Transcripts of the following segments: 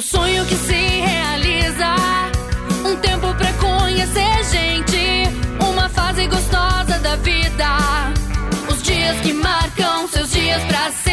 O sonho que se realiza. Um tempo pra conhecer gente. Uma fase gostosa da vida. Os dias que marcam seus dias pra sempre.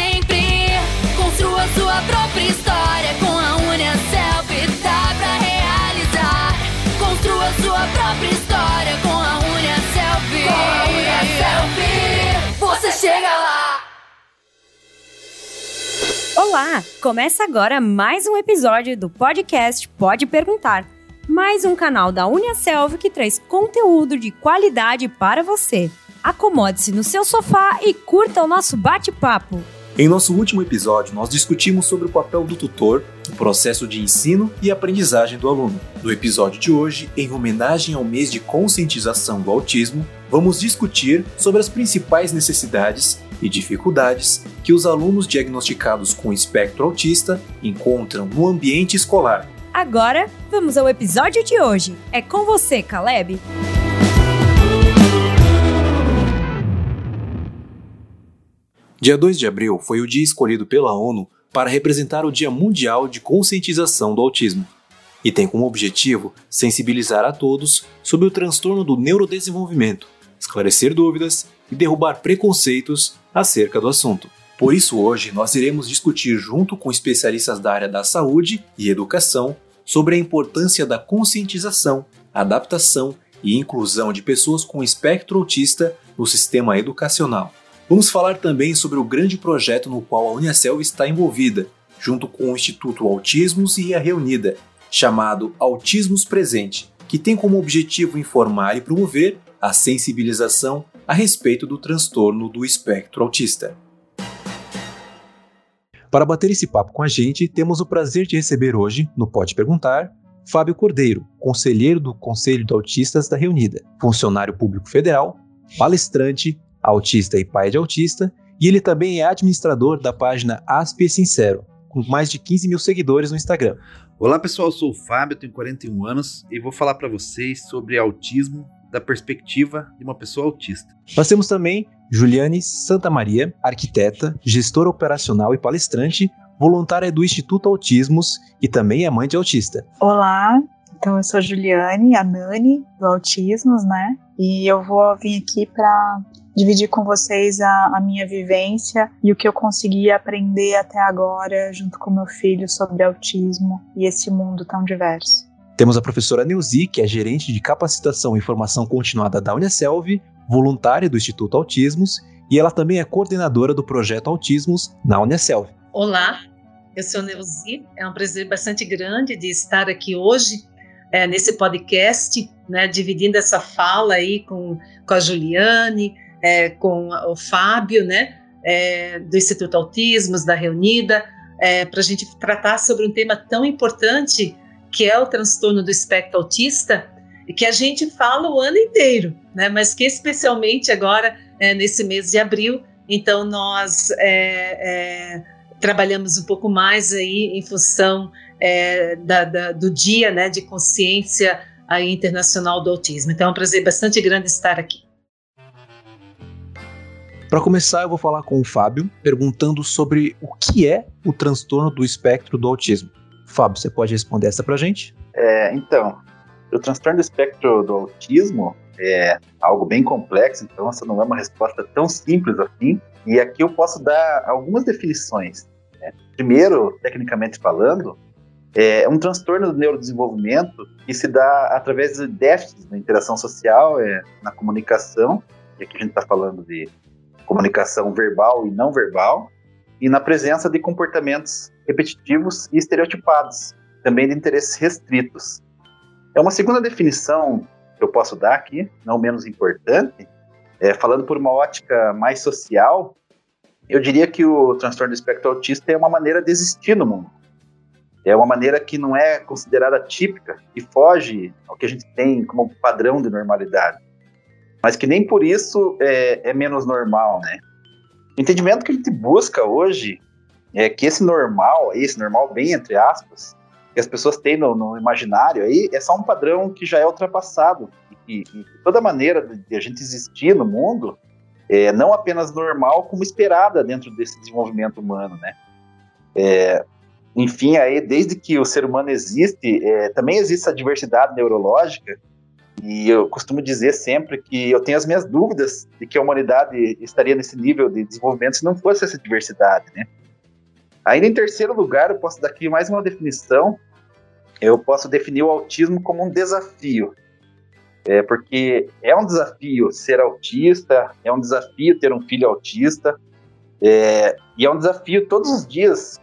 Olá! Começa agora mais um episódio do podcast Pode Perguntar. Mais um canal da Uniaselv que traz conteúdo de qualidade para você. Acomode-se no seu sofá e curta o nosso bate-papo. Em nosso último episódio, nós discutimos sobre o papel do tutor, o processo de ensino e aprendizagem do aluno. No episódio de hoje, em homenagem ao mês de conscientização do autismo, vamos discutir sobre as principais necessidades e dificuldades que os alunos diagnosticados com espectro autista encontram no ambiente escolar. Agora, vamos ao episódio de hoje. É com você, Caleb. Dia 2 de abril foi o dia escolhido pela ONU para representar o Dia Mundial de Conscientização do Autismo e tem como objetivo sensibilizar a todos sobre o transtorno do neurodesenvolvimento, esclarecer dúvidas e derrubar preconceitos acerca do assunto. Por isso, hoje nós iremos discutir, junto com especialistas da área da saúde e educação, sobre a importância da conscientização, adaptação e inclusão de pessoas com espectro autista no sistema educacional. Vamos falar também sobre o grande projeto no qual a Unicel está envolvida, junto com o Instituto Autismos e a Reunida, chamado Autismos Presente, que tem como objetivo informar e promover a sensibilização a respeito do transtorno do espectro autista. Para bater esse papo com a gente, temos o prazer de receber hoje, no Pode Perguntar, Fábio Cordeiro, conselheiro do Conselho de Autistas da Reunida, funcionário público federal, palestrante, autista e pai de autista, e ele também é administrador da página Aspe Sincero, com mais de 15 mil seguidores no Instagram. Olá pessoal, eu sou o Fábio, tenho 41 anos e vou falar para vocês sobre autismo da perspectiva de uma pessoa autista. Nós temos também Juliane Santa Maria, arquiteta, gestora operacional e palestrante, voluntária do Instituto Autismos e também é mãe de autista. Olá, então eu sou a Juliane, a Nani do Autismos, né? E eu vou vir aqui para dividir com vocês a, a, minha vivência e o que eu consegui aprender até agora junto com meu filho sobre autismo e esse mundo tão diverso. Temos a professora Neuzi, que é gerente de capacitação e formação continuada da Unicelv, voluntária do Instituto Autismos, e ela também é coordenadora do projeto Autismos na Unicelv. Olá, eu sou Neuzi, é um prazer bastante grande de estar aqui hoje é, nesse podcast, né, dividindo essa fala aí com, com a Juliane, é, com o Fábio, né, é, do Instituto Autismos, da Reunida, é, para a gente tratar sobre um tema tão importante que é o transtorno do espectro autista, que a gente fala o ano inteiro, né? Mas que especialmente agora é, nesse mês de abril, então nós é, é, trabalhamos um pouco mais aí em função é, da, da, do dia, né, de consciência aí internacional do autismo. Então é um prazer bastante grande estar aqui. Para começar, eu vou falar com o Fábio, perguntando sobre o que é o transtorno do espectro do autismo. Fábio, você pode responder essa para a gente? É, então, o transtorno do espectro do autismo é algo bem complexo, então essa não é uma resposta tão simples assim. E aqui eu posso dar algumas definições. Né? Primeiro, tecnicamente falando, é um transtorno do neurodesenvolvimento que se dá através de déficits na interação social, é, na comunicação, e aqui a gente está falando de comunicação verbal e não verbal, e na presença de comportamentos repetitivos e estereotipados, também de interesses restritos. É uma segunda definição que eu posso dar aqui, não menos importante, é, falando por uma ótica mais social, eu diria que o transtorno do espectro autista é uma maneira de existir no mundo. É uma maneira que não é considerada típica, que foge ao que a gente tem como padrão de normalidade. Mas que nem por isso é, é menos normal, né? O entendimento que a gente busca hoje é que esse normal, esse normal bem entre aspas, que as pessoas têm no, no imaginário aí, é só um padrão que já é ultrapassado. E, e toda maneira de a gente existir no mundo é não apenas normal, como esperada dentro desse desenvolvimento humano, né? É, enfim, aí desde que o ser humano existe, é, também existe a diversidade neurológica. E eu costumo dizer sempre que eu tenho as minhas dúvidas de que a humanidade estaria nesse nível de desenvolvimento se não fosse essa diversidade, né? Ainda em terceiro lugar, eu posso dar aqui mais uma definição. Eu posso definir o autismo como um desafio. É porque é um desafio ser autista, é um desafio ter um filho autista, é, e é um desafio todos os dias.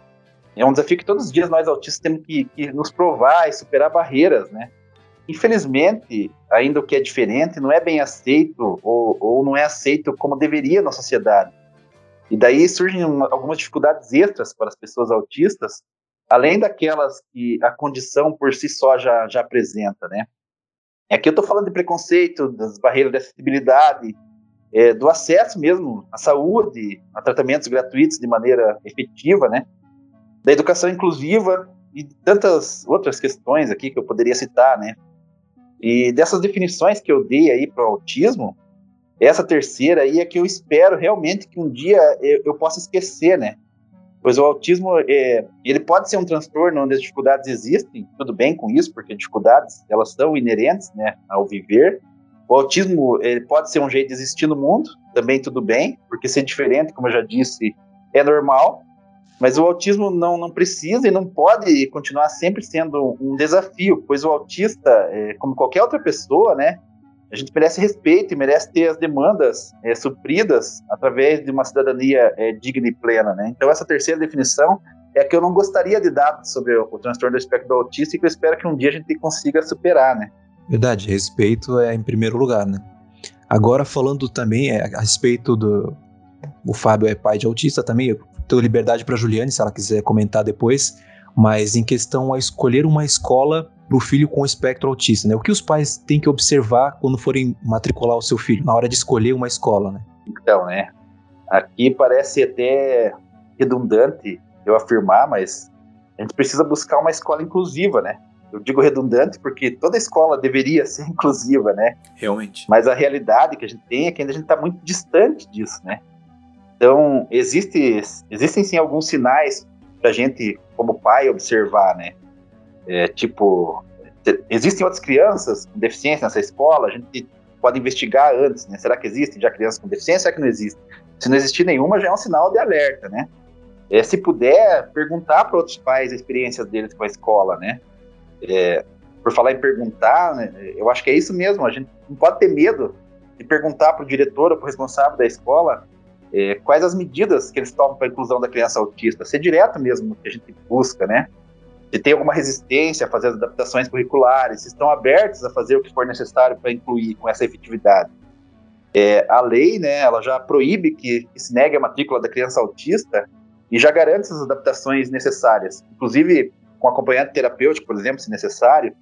É um desafio que todos os dias nós autistas temos que, que nos provar e superar barreiras, né? Infelizmente, ainda o que é diferente não é bem aceito ou, ou não é aceito como deveria na sociedade. E daí surgem uma, algumas dificuldades extras para as pessoas autistas, além daquelas que a condição por si só já, já apresenta, né? Aqui eu estou falando de preconceito, das barreiras de acessibilidade, é, do acesso mesmo à saúde, a tratamentos gratuitos de maneira efetiva, né? Da educação inclusiva e tantas outras questões aqui que eu poderia citar, né? E dessas definições que eu dei aí para o autismo, essa terceira aí é que eu espero realmente que um dia eu, eu possa esquecer, né? Pois o autismo, é, ele pode ser um transtorno onde as dificuldades existem, tudo bem com isso, porque dificuldades, elas são inerentes, né, ao viver. O autismo, ele pode ser um jeito de existir no mundo, também tudo bem, porque ser diferente, como eu já disse, é normal. Mas o autismo não, não precisa e não pode continuar sempre sendo um desafio, pois o autista, é, como qualquer outra pessoa, né, a gente merece respeito e merece ter as demandas é, supridas através de uma cidadania é, digna e plena, né? Então essa terceira definição é a que eu não gostaria de dar sobre o, transtorno do espectro autista e que eu espero que um dia a gente consiga superar, né? Verdade, respeito é em primeiro lugar, né? Agora falando também é, a respeito do o Fábio é pai de autista também, eu dou liberdade para Juliane se ela quiser comentar depois, mas em questão a escolher uma escola para o filho com espectro autista, né? O que os pais têm que observar quando forem matricular o seu filho, na hora de escolher uma escola, né? Então, né? Aqui parece até redundante eu afirmar, mas a gente precisa buscar uma escola inclusiva, né? Eu digo redundante porque toda escola deveria ser inclusiva, né? Realmente. Mas a realidade que a gente tem é que ainda a gente está muito distante disso, né? Então, existe, existem sim alguns sinais para gente, como pai, observar, né? É, tipo, existem outras crianças com deficiência nessa escola, a gente pode investigar antes, né? Será que existe já crianças com deficiência? Será que não existe? Se não existir nenhuma, já é um sinal de alerta, né? É, se puder, perguntar para outros pais a experiência deles com a escola, né? É, por falar em perguntar, né, eu acho que é isso mesmo, a gente não pode ter medo de perguntar para o diretor ou para o responsável da escola é, quais as medidas que eles tomam para a inclusão da criança autista, ser direto mesmo que a gente busca, né? se tem alguma resistência a fazer as adaptações curriculares, se estão abertos a fazer o que for necessário para incluir com essa efetividade. É, a lei, né, ela já proíbe que, se negue a matrícula da criança autista e já garante essas adaptações necessárias, inclusive com acompanhante terapêutico, por exemplo, se necessário,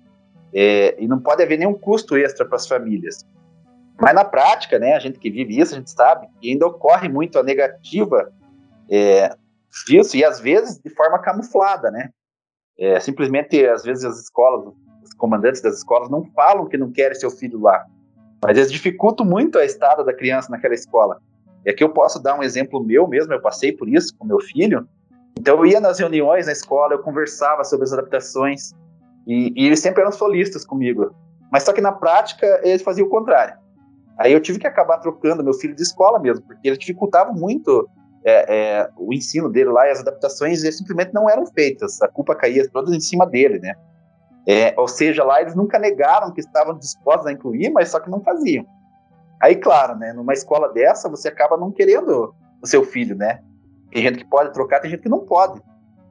é, e não pode haver nenhum custo extra para as famílias. Mas na prática, né, a gente que vive isso, a gente sabe que ainda ocorre muito a negativa é, disso, e às vezes de forma camuflada, né? É, simplesmente, às vezes, as escolas, os comandantes das escolas não falam que não querem seu filho lá, mas eles dificultam muito a estada da criança naquela escola. E aqui eu posso dar um exemplo meu mesmo, eu passei por isso com meu filho. Então eu ia nas reuniões na escola, eu conversava sobre as adaptações, e, e eles sempre eram solistas comigo. Mas só que na prática eles faziam o contrário. Aí eu tive que acabar trocando meu filho de escola mesmo, porque eles dificultavam muito é, é, o ensino dele lá e as adaptações simplesmente não eram feitas. A culpa caía toda em cima dele, né? É, ou seja, lá eles nunca negaram que estavam dispostos a incluir, mas só que não faziam. Aí, claro, né? Numa escola dessa, você acaba não querendo o seu filho, né? Tem gente que pode trocar, tem gente que não pode.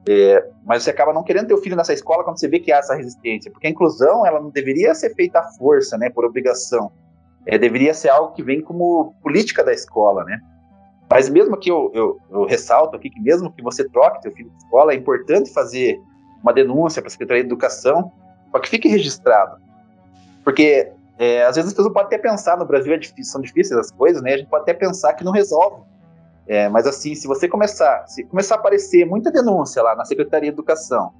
É, mas você acaba não querendo ter o filho nessa escola quando você vê que há essa resistência, porque a inclusão ela não deveria ser feita à força, né? Por obrigação. É, deveria ser algo que vem como política da escola, né? Mas mesmo que eu, eu, eu, ressalto aqui que mesmo que você troque seu filho de escola, é importante fazer uma denúncia para a Secretaria de Educação para que fique registrado. Porque é, às vezes as pessoas podem até pensar, no Brasil é difícil, são difíceis as coisas, né? A gente pode até pensar que não resolve. É, mas assim, se você começar, se começar a aparecer muita denúncia lá na Secretaria de Educação,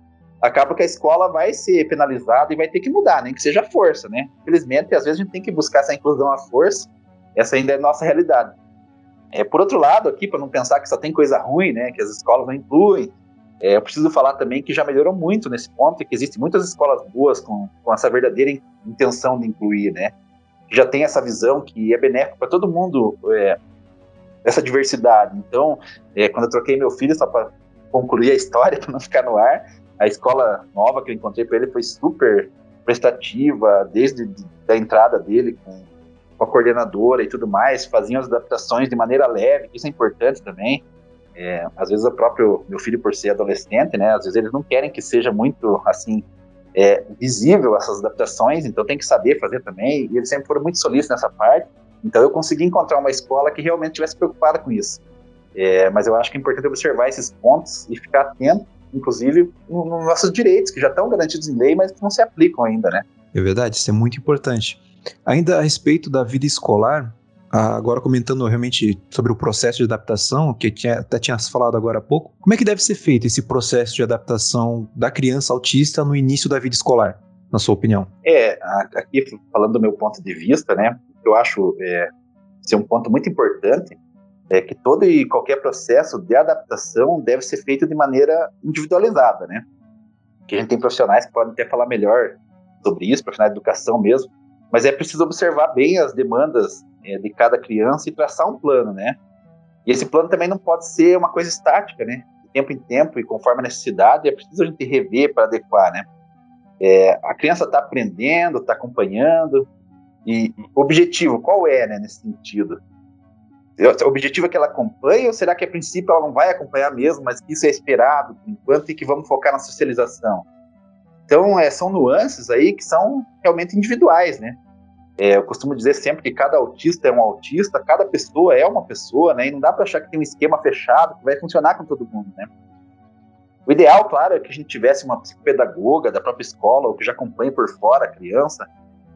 acaba que a escola vai ser penalizada e vai ter que mudar, nem que seja força, né? Infelizmente, às vezes a gente tem que buscar essa inclusão à força, essa ainda é nossa realidade. É, por outro lado, aqui, para não pensar que só tem coisa ruim, né, que as escolas não incluem, É, eu preciso falar também que já melhorou muito nesse ponto e que existem muitas escolas boas com, com essa verdadeira intenção de incluir, né? Já tem essa visão que é benéfico para todo mundo é, essa diversidade. Então, é, quando eu troquei meu filho, só para concluir a história, para não ficar no ar, a escola nova que eu encontrei para ele foi super prestativa, desde a entrada dele com, a coordenadora e tudo mais, faziam as adaptações de maneira leve, isso é importante também. É, às vezes o próprio meu filho, por ser adolescente, né, às vezes eles não querem que seja muito assim é, visível essas adaptações, então tem que saber fazer também. E eles sempre foram muito solícitos nessa parte. Então eu consegui encontrar uma escola que realmente estivesse preocupada com isso. É, mas eu acho que é importante observar esses pontos e ficar atento, inclusive, nos nossos direitos, que já estão garantidos em lei, mas que não se aplicam ainda, né? É verdade, isso é muito importante. Ainda a respeito da vida escolar, agora comentando realmente sobre o processo de adaptação, que tinha, até tinha falado agora há pouco, como é que deve ser feito esse processo de adaptação da criança autista no início da vida escolar, na sua opinião? É, aqui falando do meu ponto de vista, né, eu acho é, ser um ponto muito importante é que todo e qualquer processo de adaptação deve ser feito de maneira individualizada, né? Que a gente tem profissionais que podem até falar melhor sobre isso, profissionais de educação mesmo, mas é preciso observar bem as demandas é, de cada criança e traçar um plano, né? E esse plano também não pode ser uma coisa estática, né? De tempo em tempo e conforme a necessidade, é preciso a gente rever para adequar, né? É, a criança está aprendendo, está acompanhando, e objetivo, qual é, né, nesse sentido? O objetivo é que ela acompanhe ou será que a princípio ela não vai acompanhar mesmo, mas isso é esperado por enquanto e que vamos focar na socialização? Então, é, são nuances aí que são realmente individuais, né? É, eu costumo dizer sempre que cada autista é um autista, cada pessoa é uma pessoa, né? E não dá para achar que tem um esquema fechado que vai funcionar com todo mundo, né? O ideal, claro, é que a gente tivesse uma psicopedagoga da própria escola ou que já acompanhe por fora a criança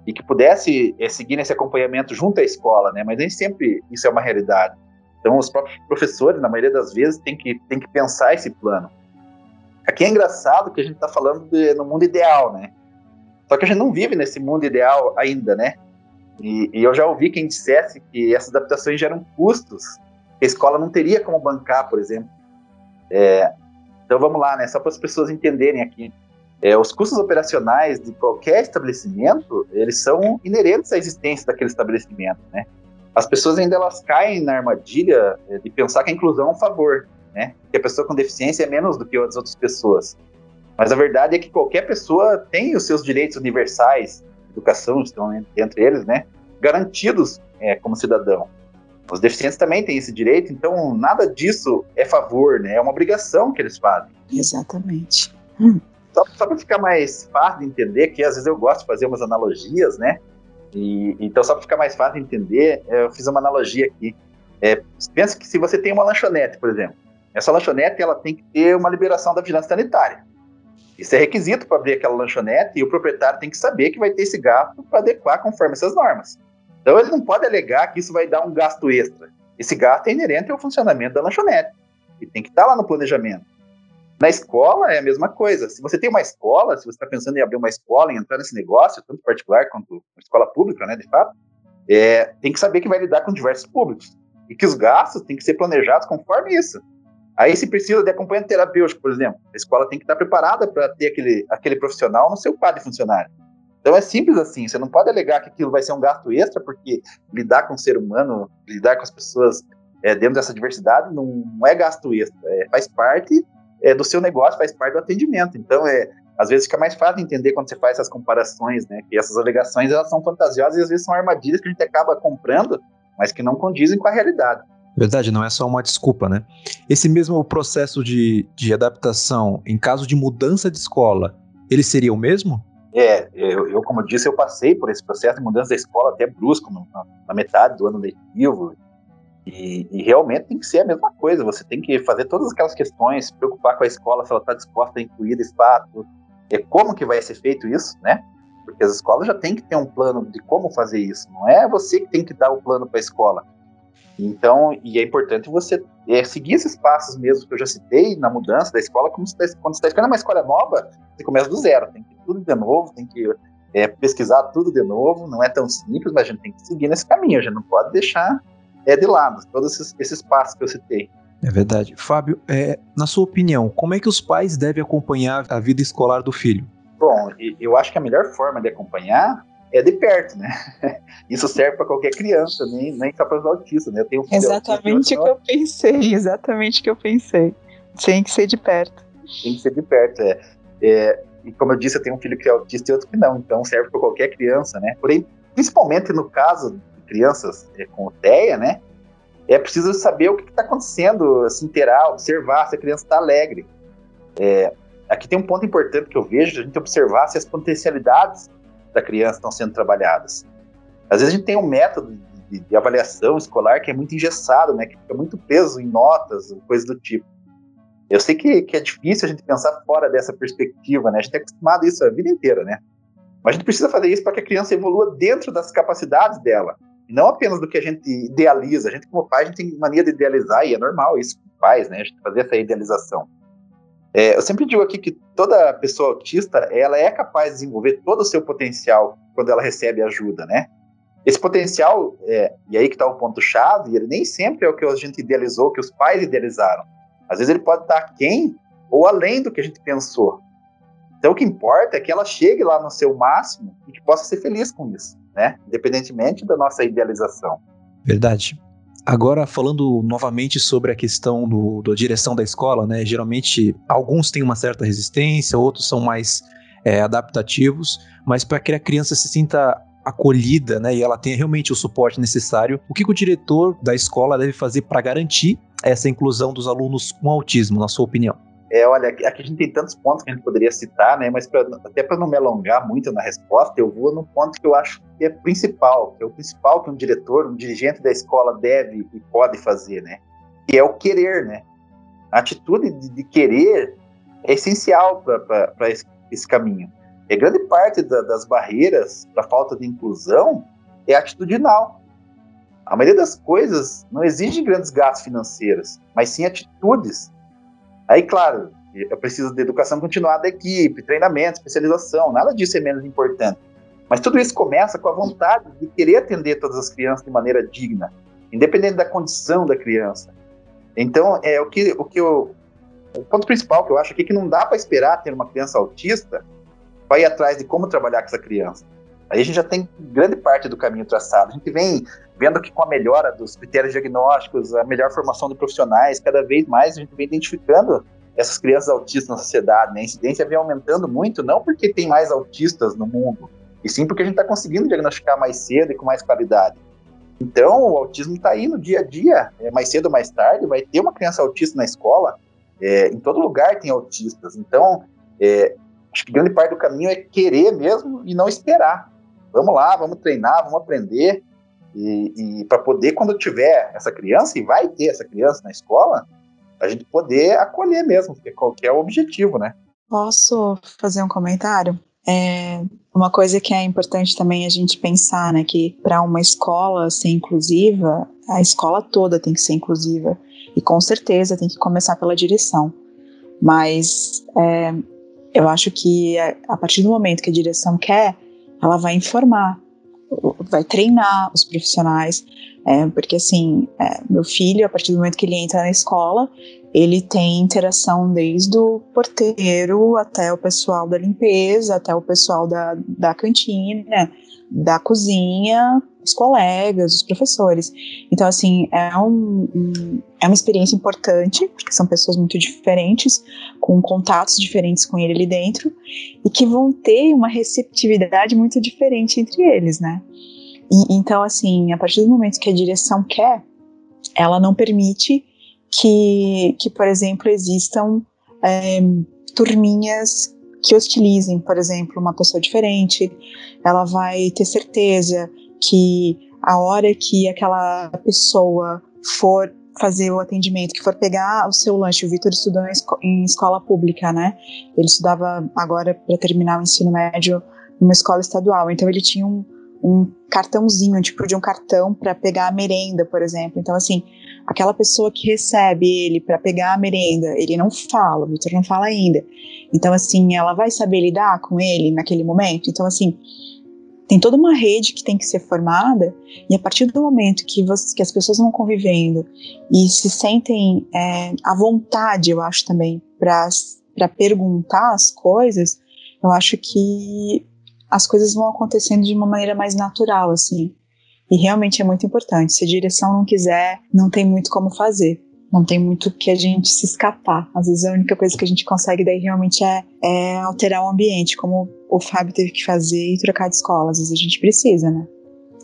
e que pudesse é, seguir nesse acompanhamento junto à escola, né? Mas nem sempre isso é uma realidade. Então, os próprios professores, na maioria das vezes, têm que, têm que pensar esse plano. Aqui é engraçado que a gente está falando de, no mundo ideal, né? Só que a gente não vive nesse mundo ideal ainda, né? E, e eu já ouvi quem dissesse que essas adaptações geram custos que a escola não teria como bancar, por exemplo. É, então vamos lá, né? Só para as pessoas entenderem aqui. É, os custos operacionais de qualquer estabelecimento, eles são inerentes à existência daquele estabelecimento, né? As pessoas ainda elas caem na armadilha é, de pensar que a inclusão é um favor, né? Que a pessoa com deficiência é menos do que as outras pessoas. Mas a verdade é que qualquer pessoa tem os seus direitos universais, educação estão entre eles, né? Garantidos é, como cidadão. Os deficientes também têm esse direito, então nada disso é favor, né? É uma obrigação que eles fazem. Exatamente. Hum só, só para ficar mais fácil de entender, que às vezes eu gosto de fazer umas analogias, né? E, então, só para ficar mais fácil de entender, é, eu fiz uma analogia aqui. É, pensa que se você tem uma lanchonete, por exemplo, essa lanchonete ela tem que ter uma liberação da vigilância sanitária. Isso é requisito para abrir aquela lanchonete e o proprietário tem que saber que vai ter esse gasto para adequar conforme essas normas. Então ele não pode alegar que isso vai dar um gasto extra. Esse gasto é inerente ao funcionamento da lanchonete e tem que estar tá lá no planejamento. Na escola é a mesma coisa. Se você tem uma escola, se você está pensando em abrir uma escola, em entrar nesse negócio, tanto particular quanto escola pública, né, de fato, é, tem que saber que vai lidar com diversos públicos e que os gastos têm que ser planejados conforme isso. Aí, se precisa de acompanhamento terapêutico, por exemplo, a escola tem que estar preparada para ter aquele, aquele profissional no seu quadro de funcionário. Então é simples assim, você não pode alegar que aquilo vai ser um gasto extra, porque lidar com o ser humano, lidar com as pessoas é, dentro dessa diversidade não, não é gasto extra, é, faz parte é, do seu negócio, faz parte do atendimento. Então, é, às vezes fica mais fácil entender quando você faz essas comparações, né? Que essas alegações elas são fantasiosas e às vezes são armadilhas que a gente acaba comprando, mas que não condizem com a realidade. Verdade, não é só uma desculpa, né? Esse mesmo processo de, de adaptação, em caso de mudança de escola, ele seria o mesmo? É, eu, eu, como disse, eu passei por esse processo de mudança da escola até brusco, na, na metade do ano letivo, e, e, realmente tem que ser a mesma coisa. Você tem que fazer todas aquelas questões, se preocupar com a escola se ela está disposta a incluir esse fato, é como que vai ser feito isso, né? Porque as escolas já têm que ter um plano de como fazer isso. Não é você que tem que dar o plano para a escola. Então, e é importante você é, seguir esses passos mesmo que eu já citei na mudança da escola. Como tá, quando você está escolhendo uma escola nova, você começa do zero, tem que ir tudo de novo, tem que é, pesquisar tudo de novo. Não é tão simples, mas a gente tem que seguir nesse caminho. A gente não pode deixar é de lado, todos esses, esses passos que eu citei. É verdade. Fábio, é, na sua opinião, como é que os pais devem acompanhar a vida escolar do filho? Bom, eu acho que a melhor forma de acompanhar é de perto, né? Isso serve para qualquer criança, nem, nem só para os autistas, né? Eu tenho um exatamente o que eu pensei, exatamente o que eu pensei. Tem que ser de perto. Tem que ser de perto, é. é e como eu disse, eu tenho um filho que é autista e outro que não, então serve para qualquer criança, né? Porém, principalmente no caso crianças é, com TEA, né? É preciso saber o que está acontecendo, se inteirar, observar se a criança está alegre. É, aqui tem um ponto importante que eu vejo, a gente observar se as potencialidades da criança estão sendo trabalhadas. Às vezes a gente tem um método de, de avaliação escolar que é muito engessado, né? Que fica muito peso em notas, coisas do tipo. Eu sei que, que é difícil a gente pensar fora dessa perspectiva, né? A gente é acostumado a isso a vida inteira, né? Mas a gente precisa fazer isso para que a criança evolua dentro das capacidades dela, não apenas do que a gente idealiza. A gente, como pai, a gente tem mania de idealizar, e é normal isso com pais, né? A gente fazer essa idealização. É, eu sempre digo aqui que toda pessoa autista, ela é capaz de desenvolver todo o seu potencial quando ela recebe ajuda, né? Esse potencial, é, e aí que está o ponto-chave, ele nem sempre é o que a gente idealizou, que os pais idealizaram. Às vezes ele pode estar aquém ou além do que a gente pensou. Então o que importa é que ela chegue lá no seu máximo e que possa ser feliz com isso, né? Independentemente da nossa idealização. Verdade. Agora, falando novamente sobre a questão do, da direção da escola, né? Geralmente, alguns têm uma certa resistência, outros são mais é, adaptativos, mas para que a criança se sinta acolhida, né, e ela tenha realmente o suporte necessário, o que, que o diretor da escola deve fazer para garantir essa inclusão dos alunos com autismo, na sua opinião? É, olha, aqui a gente tem tantos pontos que a gente poderia citar, né? Mas pra, até para não me alongar muito na resposta, eu vou no ponto que eu acho que é principal, que é o principal que um diretor, um dirigente da escola deve e pode fazer, né? Que é o querer, né? A atitude de, de querer é essencial para esse, esse, caminho. E grande parte da, das barreiras para falta de inclusão é atitudinal. A maioria das coisas não exige grandes gastos financeiros, mas sim atitudes Aí, claro, eu preciso de educação continuada da equipe, treinamento, especialização, nada disso é menos importante. Mas tudo isso começa com a vontade de querer atender todas as crianças de maneira digna, independente da condição da criança. Então, é o que, o que eu, o ponto principal que eu acho aqui é que não dá para esperar ter uma criança autista para ir atrás de como trabalhar com essa criança. Aí a gente já tem grande parte do caminho traçado. A gente vem vendo que com a melhora dos critérios diagnósticos, a melhor formação de profissionais, cada vez mais a gente vem identificando essas crianças autistas na sociedade. Né? A incidência vem aumentando muito, não porque tem mais autistas no mundo, e sim porque a gente está conseguindo diagnosticar mais cedo e com mais qualidade. Então, o autismo está aí no dia a dia, é, mais cedo ou mais tarde, vai ter uma criança autista na escola, é, em todo lugar tem autistas. Então, é, acho que grande parte do caminho é querer mesmo e não esperar. Vamos lá, vamos treinar, vamos aprender, e, e para poder, quando tiver essa criança, e vai ter essa criança na escola, a gente poder acolher mesmo, porque qualquer é o objetivo, né? Posso fazer um comentário? É uma coisa que é importante também a gente pensar, né, que para uma escola ser inclusiva, a escola toda tem que ser inclusiva e com certeza tem que começar pela direção. Mas é, eu acho que a partir do momento que a direção quer, ela vai informar vai treinar os profissionais, é, porque assim, é, meu filho, a partir do momento que ele entra na escola, ele tem interação desde o porteiro até o pessoal da limpeza, até o pessoal da, da cantina, da cozinha, os colegas, os professores. Então, assim, é, um, um, é uma experiência importante, porque são pessoas muito diferentes, com contatos diferentes com ele ali dentro, e que vão ter uma receptividade muito diferente entre eles, né? E, então, assim, a partir do momento que a direção quer, ela não permite que, que por exemplo, existam é, turminhas que hostilizem, por exemplo, uma pessoa diferente. Ela vai ter certeza que a hora que aquela pessoa for fazer o atendimento, que for pegar o seu lanche, o Vitor estudou em, escola pública, né? Ele estudava agora para terminar o ensino médio numa escola estadual, então ele tinha um, um cartãozinho, tipo de um cartão para pegar a merenda, por exemplo. Então, assim, aquela pessoa que recebe ele para pegar a merenda, ele não fala, o Vitor não fala ainda. Então, assim, ela vai saber lidar com ele naquele momento. Então, assim, Tem toda uma rede que tem que ser formada, e a partir do momento que, você, que as pessoas vão convivendo e se sentem é, à vontade, eu acho também, para perguntar as coisas, eu acho que as coisas vão acontecendo de uma maneira mais natural, assim. E realmente é muito importante. Se a direção não quiser, não tem muito como fazer. Não tem muito que a gente se escapar. Às vezes a única coisa que a gente consegue daí realmente é, é alterar o ambiente, como o Fábio teve que fazer e trocar de escola. Às vezes a gente precisa, né?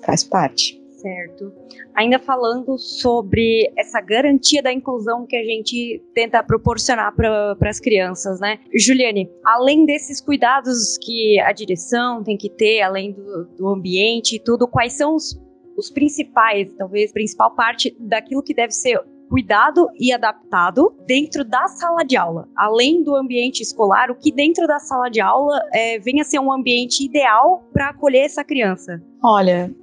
Faz parte. Certo. Ainda falando sobre essa garantia da inclusão que a gente tenta proporcionar para as crianças, né? Juliane, além desses cuidados que a direção tem que ter, além do, do ambiente e tudo, quais são os, os principais, talvez, principal parte daquilo que deve ser cuidado e adaptado dentro da sala de aula. Além do ambiente escolar, o que dentro da sala de aula é, venha ser um ambiente ideal para acolher essa criança? Olha,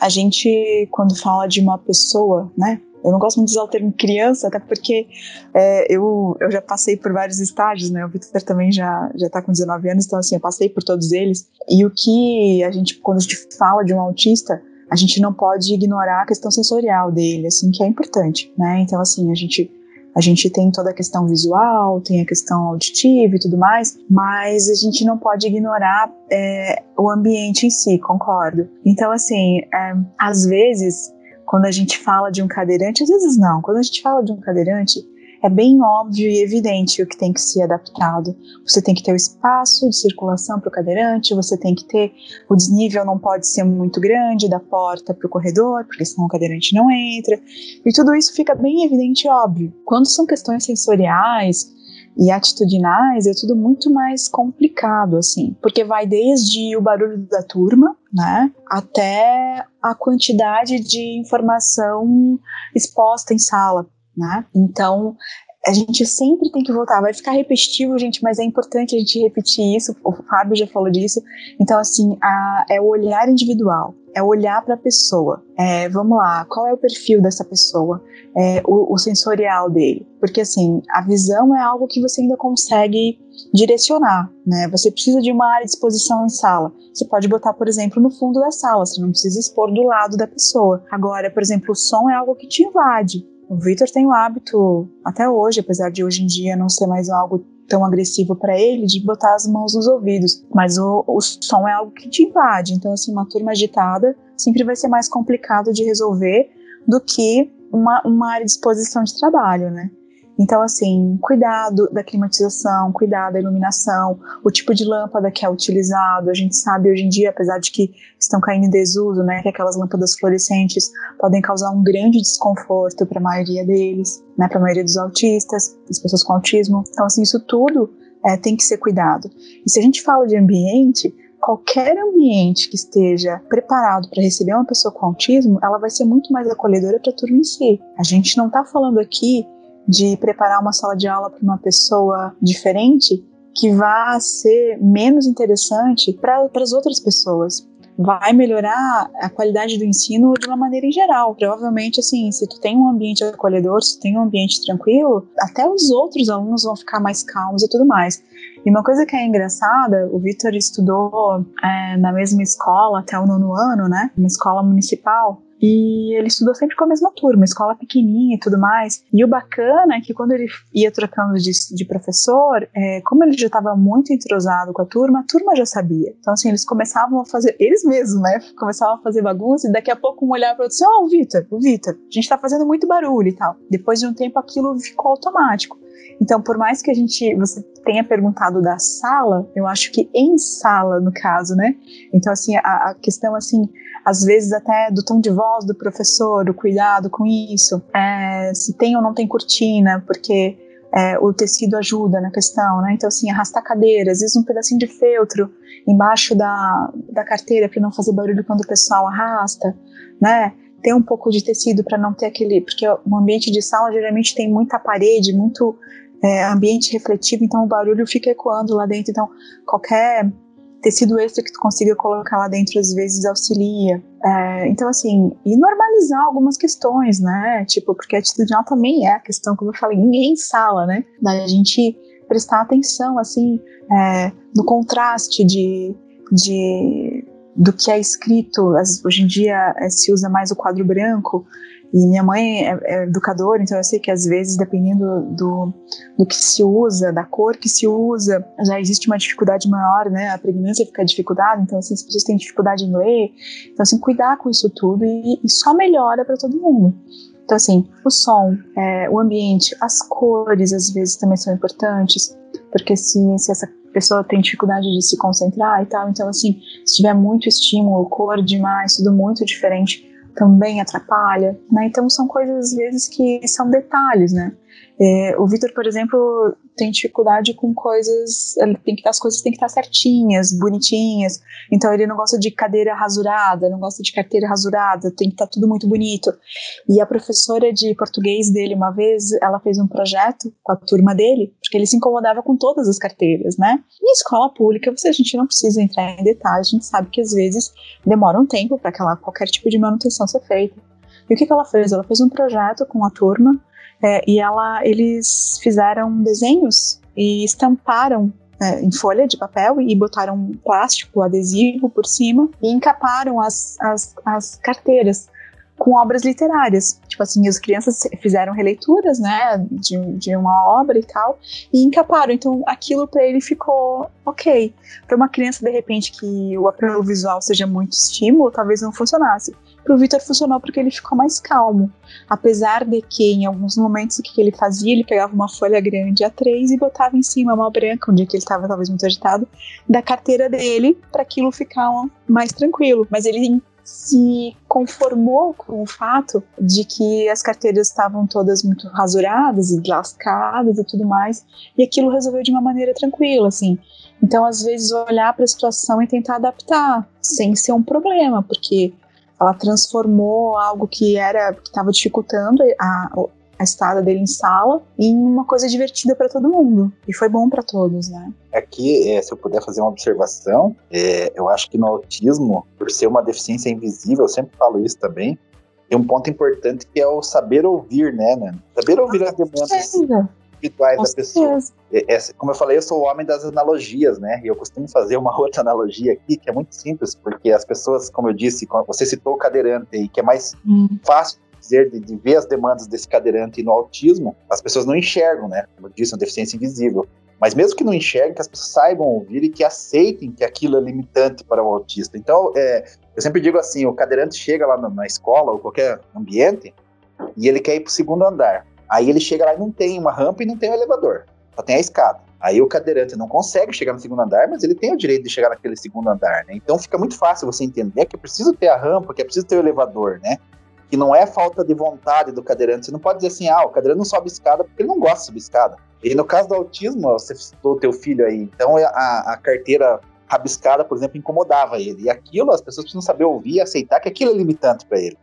a gente, quando fala de uma pessoa, né? Eu não gosto muito de usar o termo criança, até porque é, eu, eu já passei por vários estágios, né? O Victor também já, já tá com 19 anos, então assim, eu passei por todos eles. E o que a gente, quando a gente fala de um autista, a gente não pode ignorar a questão sensorial dele, assim, que é importante, né? Então, assim, a gente a gente tem toda a questão visual, tem a questão auditiva e tudo mais, mas a gente não pode ignorar é, o ambiente em si, concordo. Então, assim, é, às vezes, quando a gente fala de um cadeirante, às vezes não, quando a gente fala de um cadeirante, é bem óbvio e evidente o que tem que ser adaptado. Você tem que ter o espaço de circulação para o cadeirante, você tem que ter o desnível não pode ser muito grande da porta para o corredor, porque senão o cadeirante não entra. E tudo isso fica bem evidente e óbvio. Quando são questões sensoriais, e atitudinais é tudo muito mais complicado, assim, porque vai desde o barulho da turma, né, até a quantidade de informação exposta em sala né? Então, a gente sempre tem que voltar. Vai ficar repetitivo, gente, mas é importante a gente repetir isso. O Fábio já falou disso. Então, assim, a, é o olhar individual, é olhar para a pessoa. É, vamos lá, qual é o perfil dessa pessoa? É, o, o, sensorial dele. Porque, assim, a visão é algo que você ainda consegue direcionar, né? Você precisa de uma área de exposição em sala. Você pode botar, por exemplo, no fundo da sala, você não precisa expor do lado da pessoa. Agora, por exemplo, o som é algo que te invade. O Victor tem o hábito, até hoje, apesar de hoje em dia não ser mais algo tão agressivo para ele, de botar as mãos nos ouvidos. Mas o, o som é algo que te invade. Então, assim, uma turma agitada sempre vai ser mais complicado de resolver do que uma, uma área de exposição de trabalho, né? Então, assim, cuidado da climatização, cuidado da iluminação, o tipo de lâmpada que é utilizado. A gente sabe hoje em dia, apesar de que estão caindo em desuso, né, que aquelas lâmpadas fluorescentes podem causar um grande desconforto para a maioria deles, né, para a maioria dos autistas, das pessoas com autismo. Então, assim, isso tudo é, tem que ser cuidado. E se a gente fala de ambiente, qualquer ambiente que esteja preparado para receber uma pessoa com autismo, ela vai ser muito mais acolhedora para a turma em si. A gente não está falando aqui de preparar uma sala de aula para uma pessoa diferente que vá ser menos interessante para as outras pessoas. Vai melhorar a qualidade do ensino de uma maneira em geral. Provavelmente, assim, se tu tem um ambiente acolhedor, se tu tem um ambiente tranquilo, até os outros alunos vão ficar mais calmos e tudo mais. E uma coisa que é engraçada, o Vitor estudou é, na mesma escola até o nono ano, né? Uma escola municipal. E ele estudou sempre com a mesma turma, escola pequenininha e tudo mais. E o bacana é que quando ele ia trocando de, de professor, é, como ele já estava muito entrosado com a turma, a turma já sabia. Então, assim, eles começavam a fazer, eles mesmos, né? Começavam a fazer bagunça e daqui a pouco um olhava para outro e Ó, oh, o Vitor, o Vitor, a gente está fazendo muito barulho e tal. Depois de um tempo aquilo ficou automático. Então, por mais que a gente você tenha perguntado da sala, eu acho que em sala, no caso, né? Então, assim, a, a questão, assim, às vezes até do tom de voz do professor, o cuidado com isso, é, se tem ou não tem cortina, porque é, o tecido ajuda na questão, né? Então, assim, arrastar cadeira, às vezes um pedacinho de feltro embaixo da, da carteira para não fazer barulho quando o pessoal arrasta, né? Ter um pouco de tecido para não ter aquele. Porque o ambiente de sala geralmente tem muita parede, muito é, ambiente refletivo, então o barulho fica ecoando lá dentro. Então, qualquer tecido extra que tu consiga colocar lá dentro às vezes auxilia. É, então, assim, e normalizar algumas questões, né? Tipo, porque a atitudinal também é a questão, como eu falei, ninguém sala, né? Da gente prestar atenção, assim, é, no contraste de, de do que é escrito. Hoje em dia é, se usa mais o quadro branco, e minha mãe é, é, educadora, então eu sei que às vezes, dependendo do, do que se usa, da cor que se usa, já existe uma dificuldade maior, né? A pregnância fica dificuldade, então assim, as pessoas têm dificuldade em ler. Então, assim, cuidar com isso tudo e, e só melhora para todo mundo. Então, assim, o som, é, o ambiente, as cores, às vezes, também são importantes, porque se, se essa pessoa tem dificuldade de se concentrar e tal, então, assim, se tiver muito estímulo, cor demais, tudo muito diferente, também atrapalha, né? Então são coisas às vezes que são detalhes, né? É, o Vitor, por exemplo, tem dificuldade com coisas, tem que as coisas têm que estar certinhas, bonitinhas. Então ele não gosta de cadeira rasurada, não gosta de carteira rasurada, tem que estar tudo muito bonito. E a professora de português dele uma vez, ela fez um projeto com a turma dele, porque ele se incomodava com todas as carteiras, né? Em escola pública, você a gente não precisa entrar em detalhes, a gente sabe que às vezes demora um tempo para qualquer tipo de manutenção ser feita. E o que, que ela fez? Ela fez um projeto com a turma é, e ela, eles fizeram desenhos e estamparam é, em folha de papel e botaram plástico, adesivo por cima e encaparam as, as, as carteiras com obras literárias. Tipo assim, as crianças fizeram releituras, né, de, de uma obra e tal, e encaparam. Então, aquilo para ele ficou ok. Para uma criança, de repente, que o apelo visual seja muito estímulo, talvez não funcionasse. Para o Victor funcionou porque ele ficou mais calmo. Apesar de que, em alguns momentos, o que ele fazia? Ele pegava uma folha grande A3 e botava em cima uma branca, um dia que ele estava talvez muito agitado, da carteira dele, para aquilo ficar mais tranquilo. Mas ele se conformou com o fato de que as carteiras estavam todas muito rasuradas e lascadas e tudo mais, e aquilo resolveu de uma maneira tranquila, assim. Então, às vezes, olhar para a situação e tentar adaptar, sem ser um problema, porque ela transformou algo que era que estava dificultando a, a estada dele em sala em uma coisa divertida para todo mundo. E foi bom para todos, né? Aqui, é, se eu puder fazer uma observação, é, eu acho que no autismo, por ser uma deficiência invisível, eu sempre falo isso também, tem um ponto importante que é o saber ouvir, né, né? Saber ouvir as demandas individuais da pessoa. É, é, como eu falei, eu sou o homem das analogias, né? E eu costumo fazer uma outra analogia aqui, que é muito simples, porque as pessoas, como eu disse, você citou o cadeirante aí, que é mais hum. fácil dizer, de, de, ver as demandas desse cadeirante no autismo, as pessoas não enxergam, né? Como eu disse, uma deficiência invisível. Mas mesmo que não enxerguem, que as pessoas saibam ouvir e que aceitem que aquilo é limitante para o autista. Então, é, eu sempre digo assim, o cadeirante chega lá na, na escola ou qualquer ambiente e ele quer ir para o segundo andar. Aí ele chega lá e não tem uma rampa e não tem um elevador, só tem a escada. Aí o cadeirante não consegue chegar no segundo andar, mas ele tem o direito de chegar naquele segundo andar, né? Então fica muito fácil você entender que é preciso ter a rampa, que é preciso ter o elevador, né? Que não é falta de vontade do cadeirante. Você não pode dizer assim, ah, o cadeirante não sobe escada porque ele não gosta de subir escada. E no caso do autismo, você citou o teu filho aí, então é a, a carteira rabiscada, por exemplo, incomodava ele. E aquilo, as pessoas precisam saber ouvir e aceitar que aquilo é limitante para ele.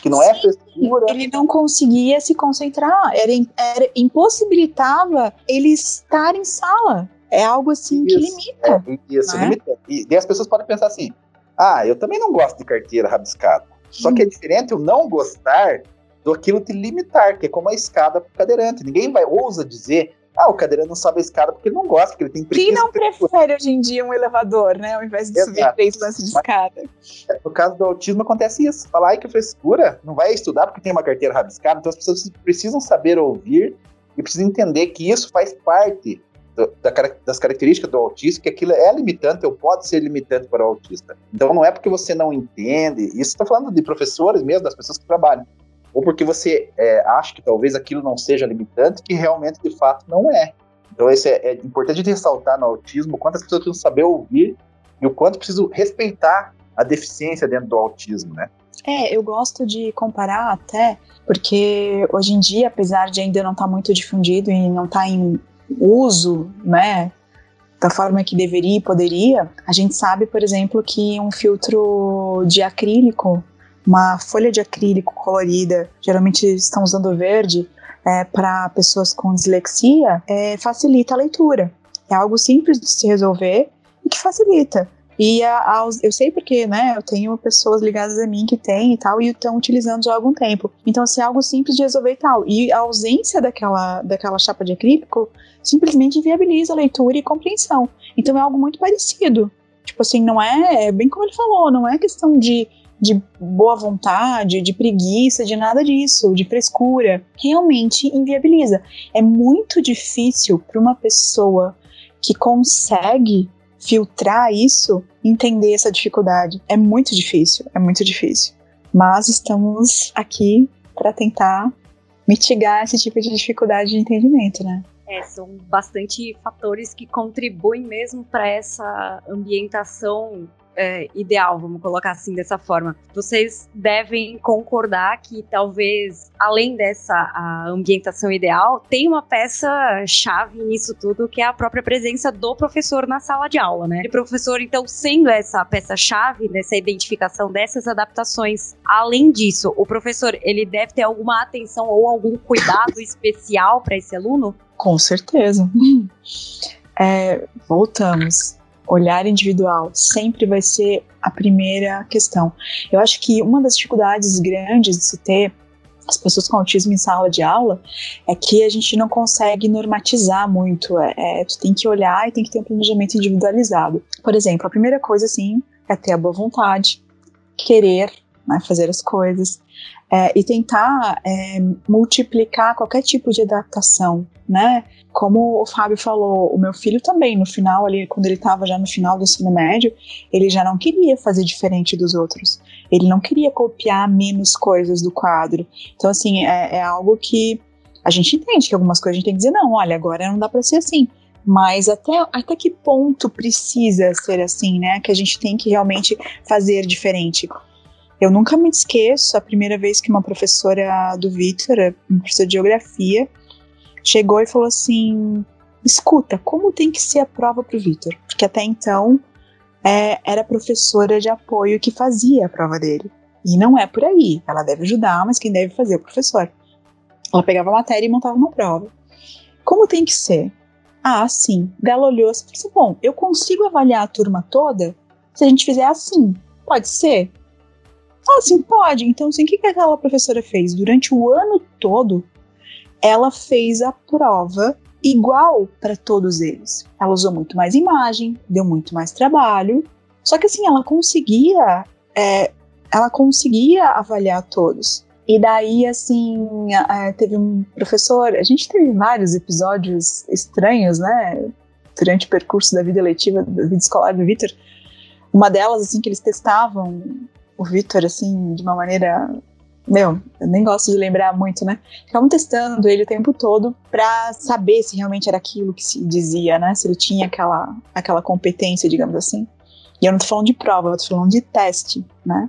Que não é Sim, é frescura. Ele não conseguia se concentrar, era, era impossibilitava ele estar em sala. É algo assim isso, que limita. É, isso, né? limita. E, e as pessoas podem pensar assim: ah, eu também não gosto de carteira rabiscada. Só que é diferente o não gostar do aquilo te limitar, que é como a escada para o cadeirante. Ninguém vai ousa dizer, ah, o cadeirante não sobe a escada porque ele não gosta, porque ele tem preguiça. Quem não prefere hoje em dia um elevador, né, ao invés de Exato. subir três lances de escada? No caso do autismo acontece isso. Falar, ai que frescura, não vai estudar porque tem uma carteira rabiscada. Então as pessoas precisam saber ouvir e precisam entender que isso faz parte da, das características do autista, que aquilo é limitante ou pode ser limitante para o autista. Então não é porque você não entende, isso estou falando de professores mesmo, das pessoas que trabalham, ou porque você é, acha que talvez aquilo não seja limitante, que realmente de fato não é. Então isso é, é importante ressaltar no autismo quantas pessoas precisam saber ouvir e o quanto precisam respeitar a deficiência dentro do autismo, né? É, eu gosto de comparar até, porque hoje em dia, apesar de ainda não estar tá muito difundido e não estar tá em uso, né, da forma que deveria e poderia, a gente sabe, por exemplo, que um filtro de acrílico, uma folha de acrílico colorida, geralmente estão usando verde, é, para pessoas com dislexia, é, facilita a leitura. É algo simples de se resolver e que facilita. E a, a, eu sei porque, né, eu tenho pessoas ligadas a mim que têm e tal, e estão utilizando já há algum tempo. Então, assim, é algo simples de resolver e tal. E a ausência daquela, daquela chapa de acrílico simplesmente inviabiliza a leitura e compreensão. Então, é algo muito parecido. Tipo assim, não é, é bem como ele falou, não é questão de, de boa vontade, de preguiça, de nada disso, de frescura. Realmente inviabiliza. É muito difícil para uma pessoa que consegue filtrar isso entender essa dificuldade. É muito difícil, é muito difícil. Mas estamos aqui para tentar mitigar esse tipo de dificuldade de entendimento, né? É, são bastante fatores que contribuem mesmo para essa ambientação é, ideal, vamos colocar assim dessa forma. Vocês devem concordar que talvez, além dessa ambientação ideal, tem uma peça-chave nisso tudo, que é a própria presença do professor na sala de aula, né? O professor, então, sendo essa peça-chave nessa identificação dessas adaptações. Além disso, o professor, ele deve ter alguma atenção ou algum cuidado especial para esse aluno? Com certeza. É, voltamos olhar individual sempre vai ser a primeira questão. Eu acho que uma das dificuldades grandes de se ter as pessoas com autismo em sala de aula é que a gente não consegue normatizar muito. É, é, tu tem que olhar e tem que ter um planejamento individualizado. Por exemplo, a primeira coisa, assim, é ter a boa vontade, querer né, fazer as coisas é, e tentar é, multiplicar qualquer tipo de adaptação, né? Como o Fábio falou, o meu filho também, no final ali, quando ele estava já no final do ensino médio, ele já não queria fazer diferente dos outros. Ele não queria copiar menos coisas do quadro. Então, assim, é, é algo que a gente entende que algumas coisas a gente tem que dizer, não, olha, agora não dá para ser assim. Mas até, até que ponto precisa ser assim, né? Que a gente tem que realmente fazer diferente. Eu nunca me esqueço a primeira vez que uma professora do Vitor, uma professora de geografia, chegou e falou assim: escuta, como tem que ser a prova para o Vitor? Porque até então é, era professora de apoio que fazia a prova dele. E não é por aí. Ela deve ajudar, mas quem deve fazer é o professor. Ela pegava a matéria e montava uma prova. Como tem que ser? Ah, sim. Ela olhou e falou assim: bom, eu consigo avaliar a turma toda se a gente fizer assim. Pode ser? Ah, sim, pode. Então, assim, o que aquela professora fez? Durante o ano todo, ela fez a prova igual para todos eles. Ela usou muito mais imagem, deu muito mais trabalho, só que assim ela conseguia, é, ela conseguia avaliar todos. E daí, assim, teve um professor. A gente teve vários episódios estranhos, né? Durante o percurso da vida letiva, da vida escolar do Vitor. Uma delas, assim, que eles testavam o Vitor, assim, de uma maneira meu, eu nem gosto de lembrar muito, né? Ficavam testando ele o tempo todo para saber se realmente era aquilo que se dizia, né? Se ele tinha aquela, aquela competência, digamos assim. E eu não tô falando de prova, eu tô falando de teste, né?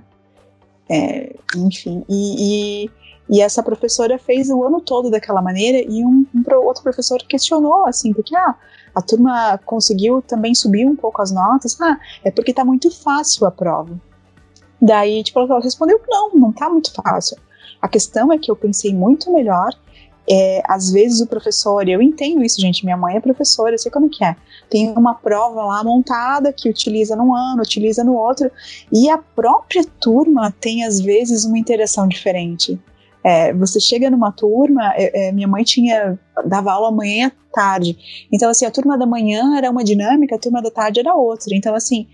É, enfim, e, e, e, essa professora fez o ano todo daquela maneira e um, um outro professor questionou, assim, porque, ah, a turma conseguiu também subir um pouco as notas, ah, é porque tá muito fácil a prova. Daí, tipo, ela respondeu: não, não tá muito fácil. A questão é que eu pensei muito melhor. É, às vezes o professor, eu entendo isso, gente. Minha mãe é professora, eu sei como é que é. Tem uma prova lá montada que utiliza num ano, utiliza no outro, e a própria turma tem às vezes uma interação diferente. É, você chega numa turma, é, é minha mãe tinha dava aula manhã e tarde, então assim a turma da manhã era uma dinâmica, a turma da tarde era outra. Então assim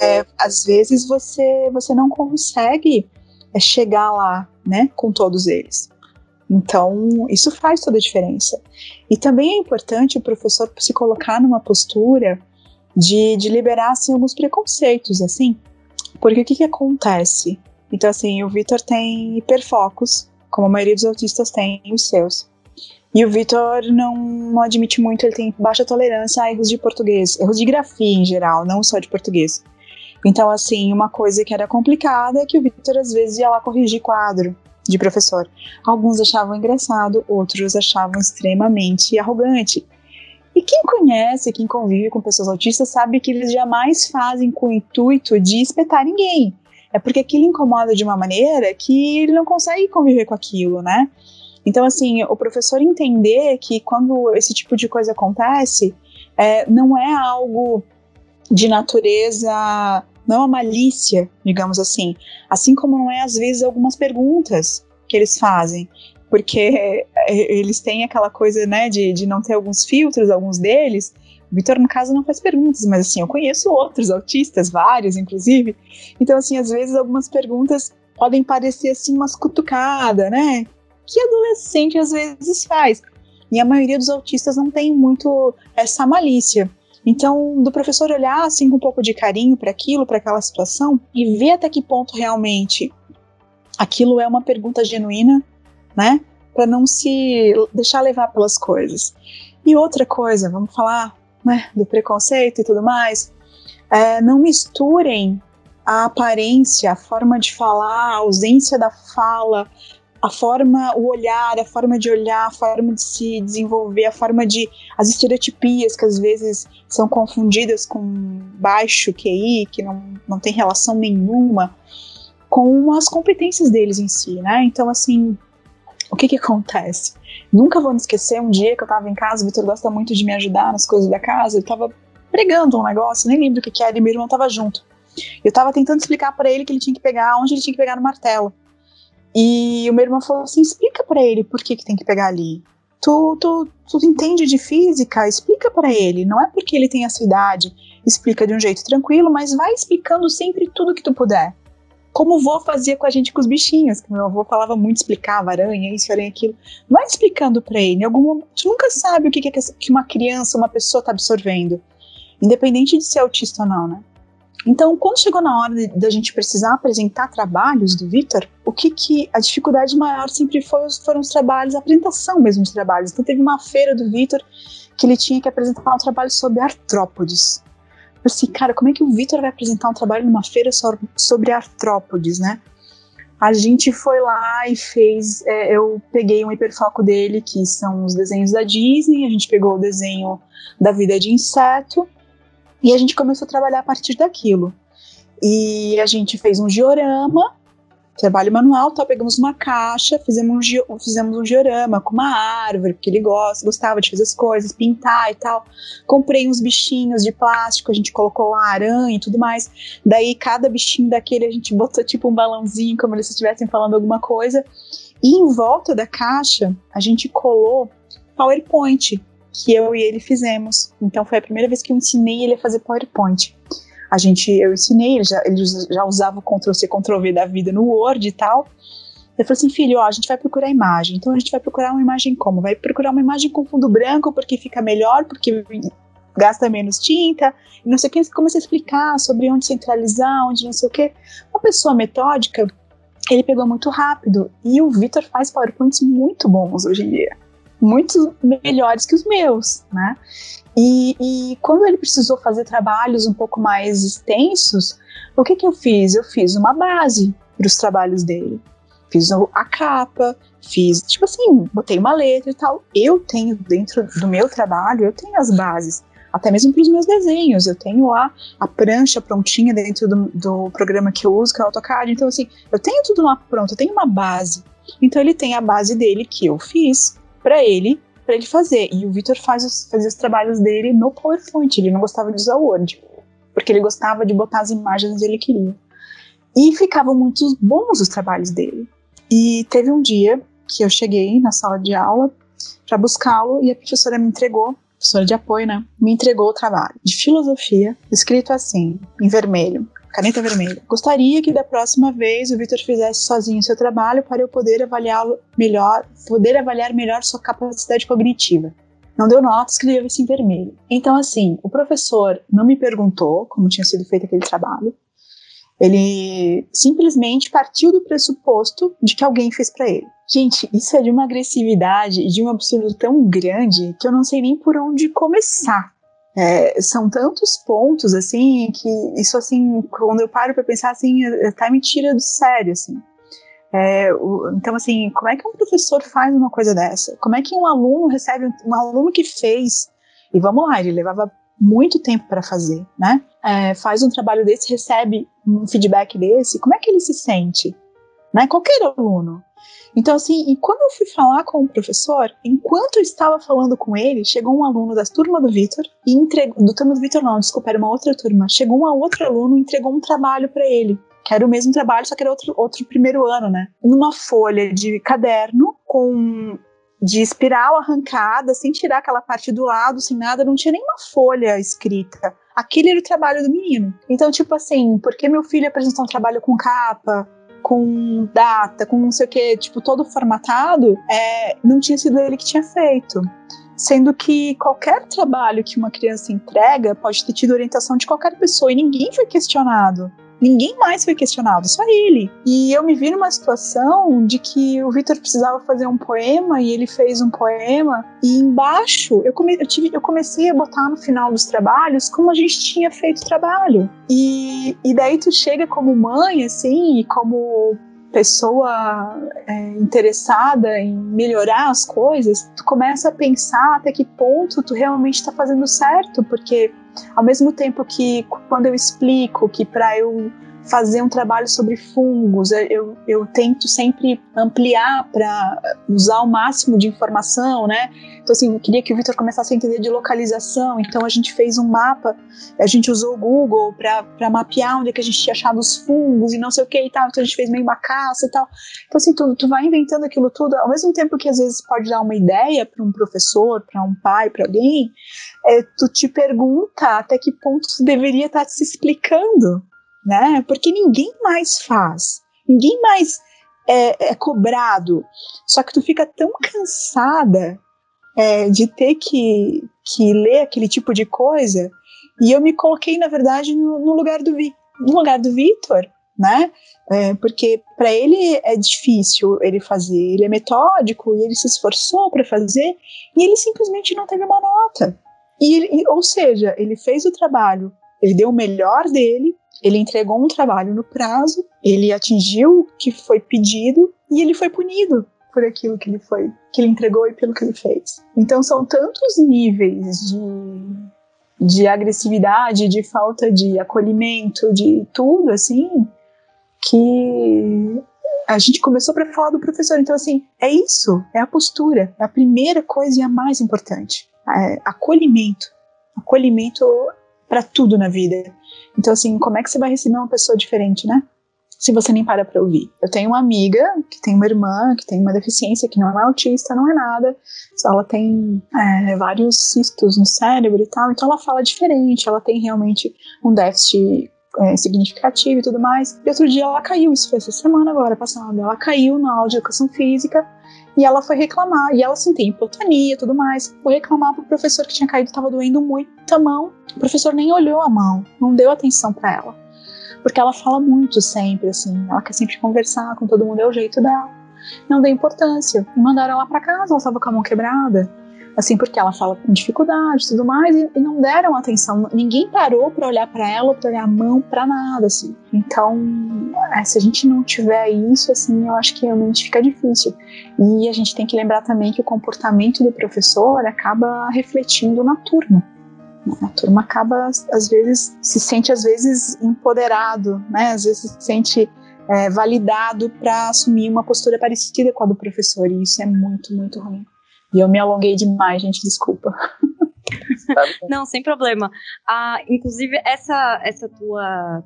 é, às vezes você, você não consegue é, chegar lá, né, com todos eles. Então, isso faz toda a diferença. E também é importante o professor se colocar numa postura de, de liberar, assim, alguns preconceitos, assim. Porque o que, que acontece? Então, assim, o Vitor tem hiperfocos, como a maioria dos autistas tem os seus. E o Vitor não, não admite muito, ele tem baixa tolerância a erros de português, erros de grafia em geral, não só de português. Então, assim, uma coisa que era complicada é que o Victor às vezes ia lá corrigir quadro de professor. Alguns achavam engraçado, outros achavam extremamente arrogante. E quem conhece, quem convive com pessoas autistas, sabe que eles jamais fazem com o intuito de espetar ninguém. É porque aquilo incomoda de uma maneira que ele não consegue conviver com aquilo, né? Então, assim, o professor entender que quando esse tipo de coisa acontece, é, não é algo de natureza não é uma malícia, digamos assim. Assim como não é, às vezes, algumas perguntas que eles fazem, porque é, eles têm aquela coisa, né, de, de não ter alguns filtros, alguns deles, Vitor, no caso, não faz perguntas, mas assim, eu conheço outros autistas, vários, inclusive. Então, assim, às vezes algumas perguntas podem parecer assim umas cutucadas, né? Que adolescente às vezes faz. E a maioria dos autistas não tem muito essa malícia. Então, do professor olhar assim com um pouco de carinho para aquilo, para aquela situação e ver até que ponto realmente aquilo é uma pergunta genuína, né? Para não se deixar levar pelas coisas. E outra coisa, vamos falar né, do preconceito e tudo mais. É, não misturem a aparência, a forma de falar, a ausência da fala, a forma, o olhar, a forma de olhar, a forma de se desenvolver, a forma de. as estereotipias que às vezes são confundidas com baixo QI, que não, não tem relação nenhuma, com as competências deles em si, né? Então, assim, o que que acontece? Nunca vou me esquecer um dia que eu tava em casa, o Vitor gosta muito de me ajudar nas coisas da casa, ele tava pregando um negócio, nem lembro o que que era, e meu irmão tava junto. Eu tava tentando explicar para ele que ele tinha que pegar, onde ele tinha que pegar no martelo. E o meu irmão falou assim: explica para ele por que, que tem que pegar ali. Tu, tu, tu entende de física? Explica para ele. Não é porque ele tem essa idade, explica de um jeito tranquilo, mas vai explicando sempre tudo que tu puder como o vô fazia com a gente com os bichinhos, que meu avô falava muito, explicava aranha, isso, aranha, aquilo. Vai explicando para ele. Em algum momento, nunca sabe o que, é que uma criança, uma pessoa está absorvendo, independente de ser autista ou não, né? Então, quando chegou na hora da gente precisar apresentar trabalhos do Vitor, o que que a dificuldade maior sempre foi, foram os trabalhos, a apresentação mesmo de trabalhos. Então, teve uma feira do Vitor que ele tinha que apresentar um trabalho sobre artrópodes assim, cara, como é que o Vitor vai apresentar um trabalho numa feira sobre artrópodes, né? A gente foi lá e fez. É, eu peguei um hiperfoco dele, que são os desenhos da Disney, a gente pegou o desenho da vida de inseto e a gente começou a trabalhar a partir daquilo. E a gente fez um diorama trabalho manual, tá? Pegamos uma caixa, fizemos um, fizemos um diorama com uma árvore, porque ele gosta, gostava de fazer as coisas, pintar e tal. Comprei uns bichinhos de plástico, a gente colocou lá aranha e tudo mais. Daí, cada bichinho daquele a gente botou tipo um balãozinho, como eles estivessem falando alguma coisa. E em volta da caixa, a gente colou PowerPoint, que eu e ele fizemos. Então, foi a primeira vez que eu ensinei ele a fazer PowerPoint a gente, eu ensinei, ele já, ele já usava o Ctrl-C, Ctrl-V da vida no Word e tal. Ele falou assim, filho, ó, a gente vai procurar imagem. Então a gente vai procurar uma imagem como? Vai procurar uma imagem com fundo branco porque fica melhor, porque gasta menos tinta, e não sei o que. Comecei a explicar sobre onde centralizar, onde não sei o que. Uma pessoa metódica, ele pegou muito rápido. E o Vitor faz PowerPoints muito bons hoje em dia. Muito melhores que os meus, né? E, e, quando ele precisou fazer trabalhos um pouco mais extensos, o que, que eu fiz? Eu fiz uma base para os trabalhos dele. Fiz a capa, fiz, tipo assim, botei uma letra e tal. Eu tenho dentro do meu trabalho, eu tenho as bases, até mesmo para os meus desenhos. Eu tenho lá a prancha prontinha dentro do, do programa que eu uso, que é o AutoCAD. Então, assim, eu tenho tudo lá pronto, eu tenho uma base. Então, ele tem a base dele que eu fiz para ele para ele fazer. E o Victor faz os, fazia os trabalhos dele no PowerPoint, ele não gostava de usar o Word, porque ele gostava de botar as imagens que ele queria. E ficavam muito bons os trabalhos dele. E teve um dia que eu cheguei na sala de aula para buscá-lo e a professora me entregou, professora de apoio, né? Me entregou o trabalho de filosofia, escrito assim, em vermelho caneta vermelha. Gostaria que da próxima vez o Victor fizesse sozinho seu trabalho para eu poder avaliá-lo melhor, poder avaliar melhor sua capacidade cognitiva. Não deu nota, escreveu isso em vermelho. Então, assim, o professor não me perguntou como tinha sido feito aquele trabalho. Ele simplesmente partiu do pressuposto de que alguém fez para ele. Gente, isso é de uma agressividade e de um absurdo tão grande que eu não sei nem por onde começar. É, são tantos pontos assim que isso assim quando eu paro para pensar assim até me tira do sério assim. É, o, então assim como é que um professor faz uma coisa dessa? Como é que um aluno recebe um, um aluno que fez? E vamos lá ele levava muito tempo para fazer né? É, faz um trabalho desse recebe um feedback desse como é que ele se sente? Né? Qualquer aluno então, assim, e quando eu fui falar com o professor, enquanto eu estava falando com ele, chegou um aluno da turma do Vitor e entregou. Do turma do Vitor, não, desculpa, era uma outra turma. Chegou um outro aluno e entregou um trabalho para ele. Que era o mesmo trabalho, só que era outro, outro primeiro ano, né? Numa folha de caderno com de espiral arrancada, sem tirar aquela parte do lado, sem nada, não tinha nenhuma folha escrita. Aquele era o trabalho do menino. Então, tipo assim, porque meu filho apresentou um trabalho com capa, com data, com não sei o que, tipo, todo formatado, é, não tinha sido ele que tinha feito. Sendo que qualquer trabalho que uma criança entrega pode ter tido orientação de qualquer pessoa e ninguém foi questionado. Ninguém mais foi questionado, só ele. E eu me vi numa situação de que o Victor precisava fazer um poema e ele fez um poema. E embaixo eu, come, eu, tive, eu comecei a botar no final dos trabalhos como a gente tinha feito o trabalho. E, e daí tu chega como mãe, assim, e como pessoa é, interessada em melhorar as coisas, tu começa a pensar até que ponto tu realmente está fazendo certo, porque ao mesmo tempo que quando eu explico que para eu fazer um trabalho sobre fungos, eu, eu tento sempre ampliar para usar o máximo de informação, né? Então, assim, eu queria que o Vitor começasse a entender de localização, então a gente fez um mapa, a gente usou o Google para mapear onde é que a gente tinha achado os fungos e não sei o que e tal, então a gente fez meio uma caça e tal. Então, assim, tu, tu vai inventando aquilo tudo, ao mesmo tempo que às vezes pode dar uma ideia para um professor, para um pai, para alguém, é, tu te pergunta até que ponto tu deveria estar tá se explicando, né? Porque ninguém mais faz, ninguém mais é, é cobrado. Só que tu fica tão cansada é, de ter que, que ler aquele tipo de coisa, e eu me coloquei, na verdade, no, no lugar do Vi, no lugar do Vitor, né? É, porque para ele é difícil ele fazer, ele é metódico e ele se esforçou para fazer e ele simplesmente não teve uma nota. E, e, ou seja, ele fez o trabalho, ele deu o melhor dele, ele entregou um trabalho no prazo, ele atingiu o que foi pedido e ele foi punido por aquilo que ele foi, que ele entregou e pelo que ele fez. Então são tantos níveis de, de agressividade, de falta de acolhimento, de tudo assim, que a gente começou para falar do professor. Então assim, é isso, é a postura, é a primeira coisa e a mais importante é, acolhimento. Acolhimento para tudo na vida. Então, assim, como é que você vai receber uma pessoa diferente, né? Se você nem para para ouvir. Eu tenho uma amiga que tem uma irmã que tem uma deficiência, que não é autista, não é nada. Só ela tem é, vários cistos no cérebro e tal, então ela fala diferente, ela tem realmente um déficit é, significativo e tudo mais. E outro dia ela caiu, isso foi essa semana agora passada, ela caiu na aula de educação física e ela foi reclamar, e ela assim tem hipotonia e tudo mais. Foi reclamar pro professor que tinha caído, estava doendo muito a mão. O professor nem olhou a mão, não deu atenção para ela. Porque ela fala muito sempre, assim, ela quer sempre conversar com todo mundo, é o jeito dela. Não deu importância. E mandaram ela para casa, ela estava com a mão quebrada assim, porque ela fala com dificuldade e tudo mais, e, e não deram atenção. Ninguém parou para olhar para ela, para olhar a mão, para nada, assim. Então, é, se a gente não tiver isso, assim, eu acho que realmente fica difícil. E a gente tem que lembrar também que o comportamento do professor acaba refletindo na turma. A turma acaba, às vezes, se sente, às vezes, empoderado, né? Às vezes se sente é, validado para assumir uma postura parecida com a do professor, e isso é muito, muito ruim. E eu me alonguei demais, gente, desculpa. Não, sem problema. Ah, inclusive, essa, essa tua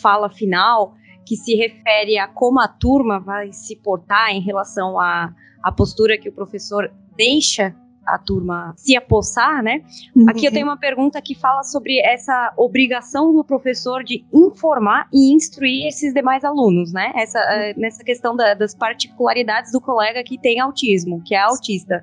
fala final, que se refere a como a turma vai se portar em relação à, à postura que o professor deixa a turma se apossar, né? Uhum. Aqui eu tenho uma pergunta que fala sobre essa obrigação do professor de informar e instruir esses demais alunos, né? Essa, uhum. nessa questão da, das particularidades do colega que tem autismo, que é autista.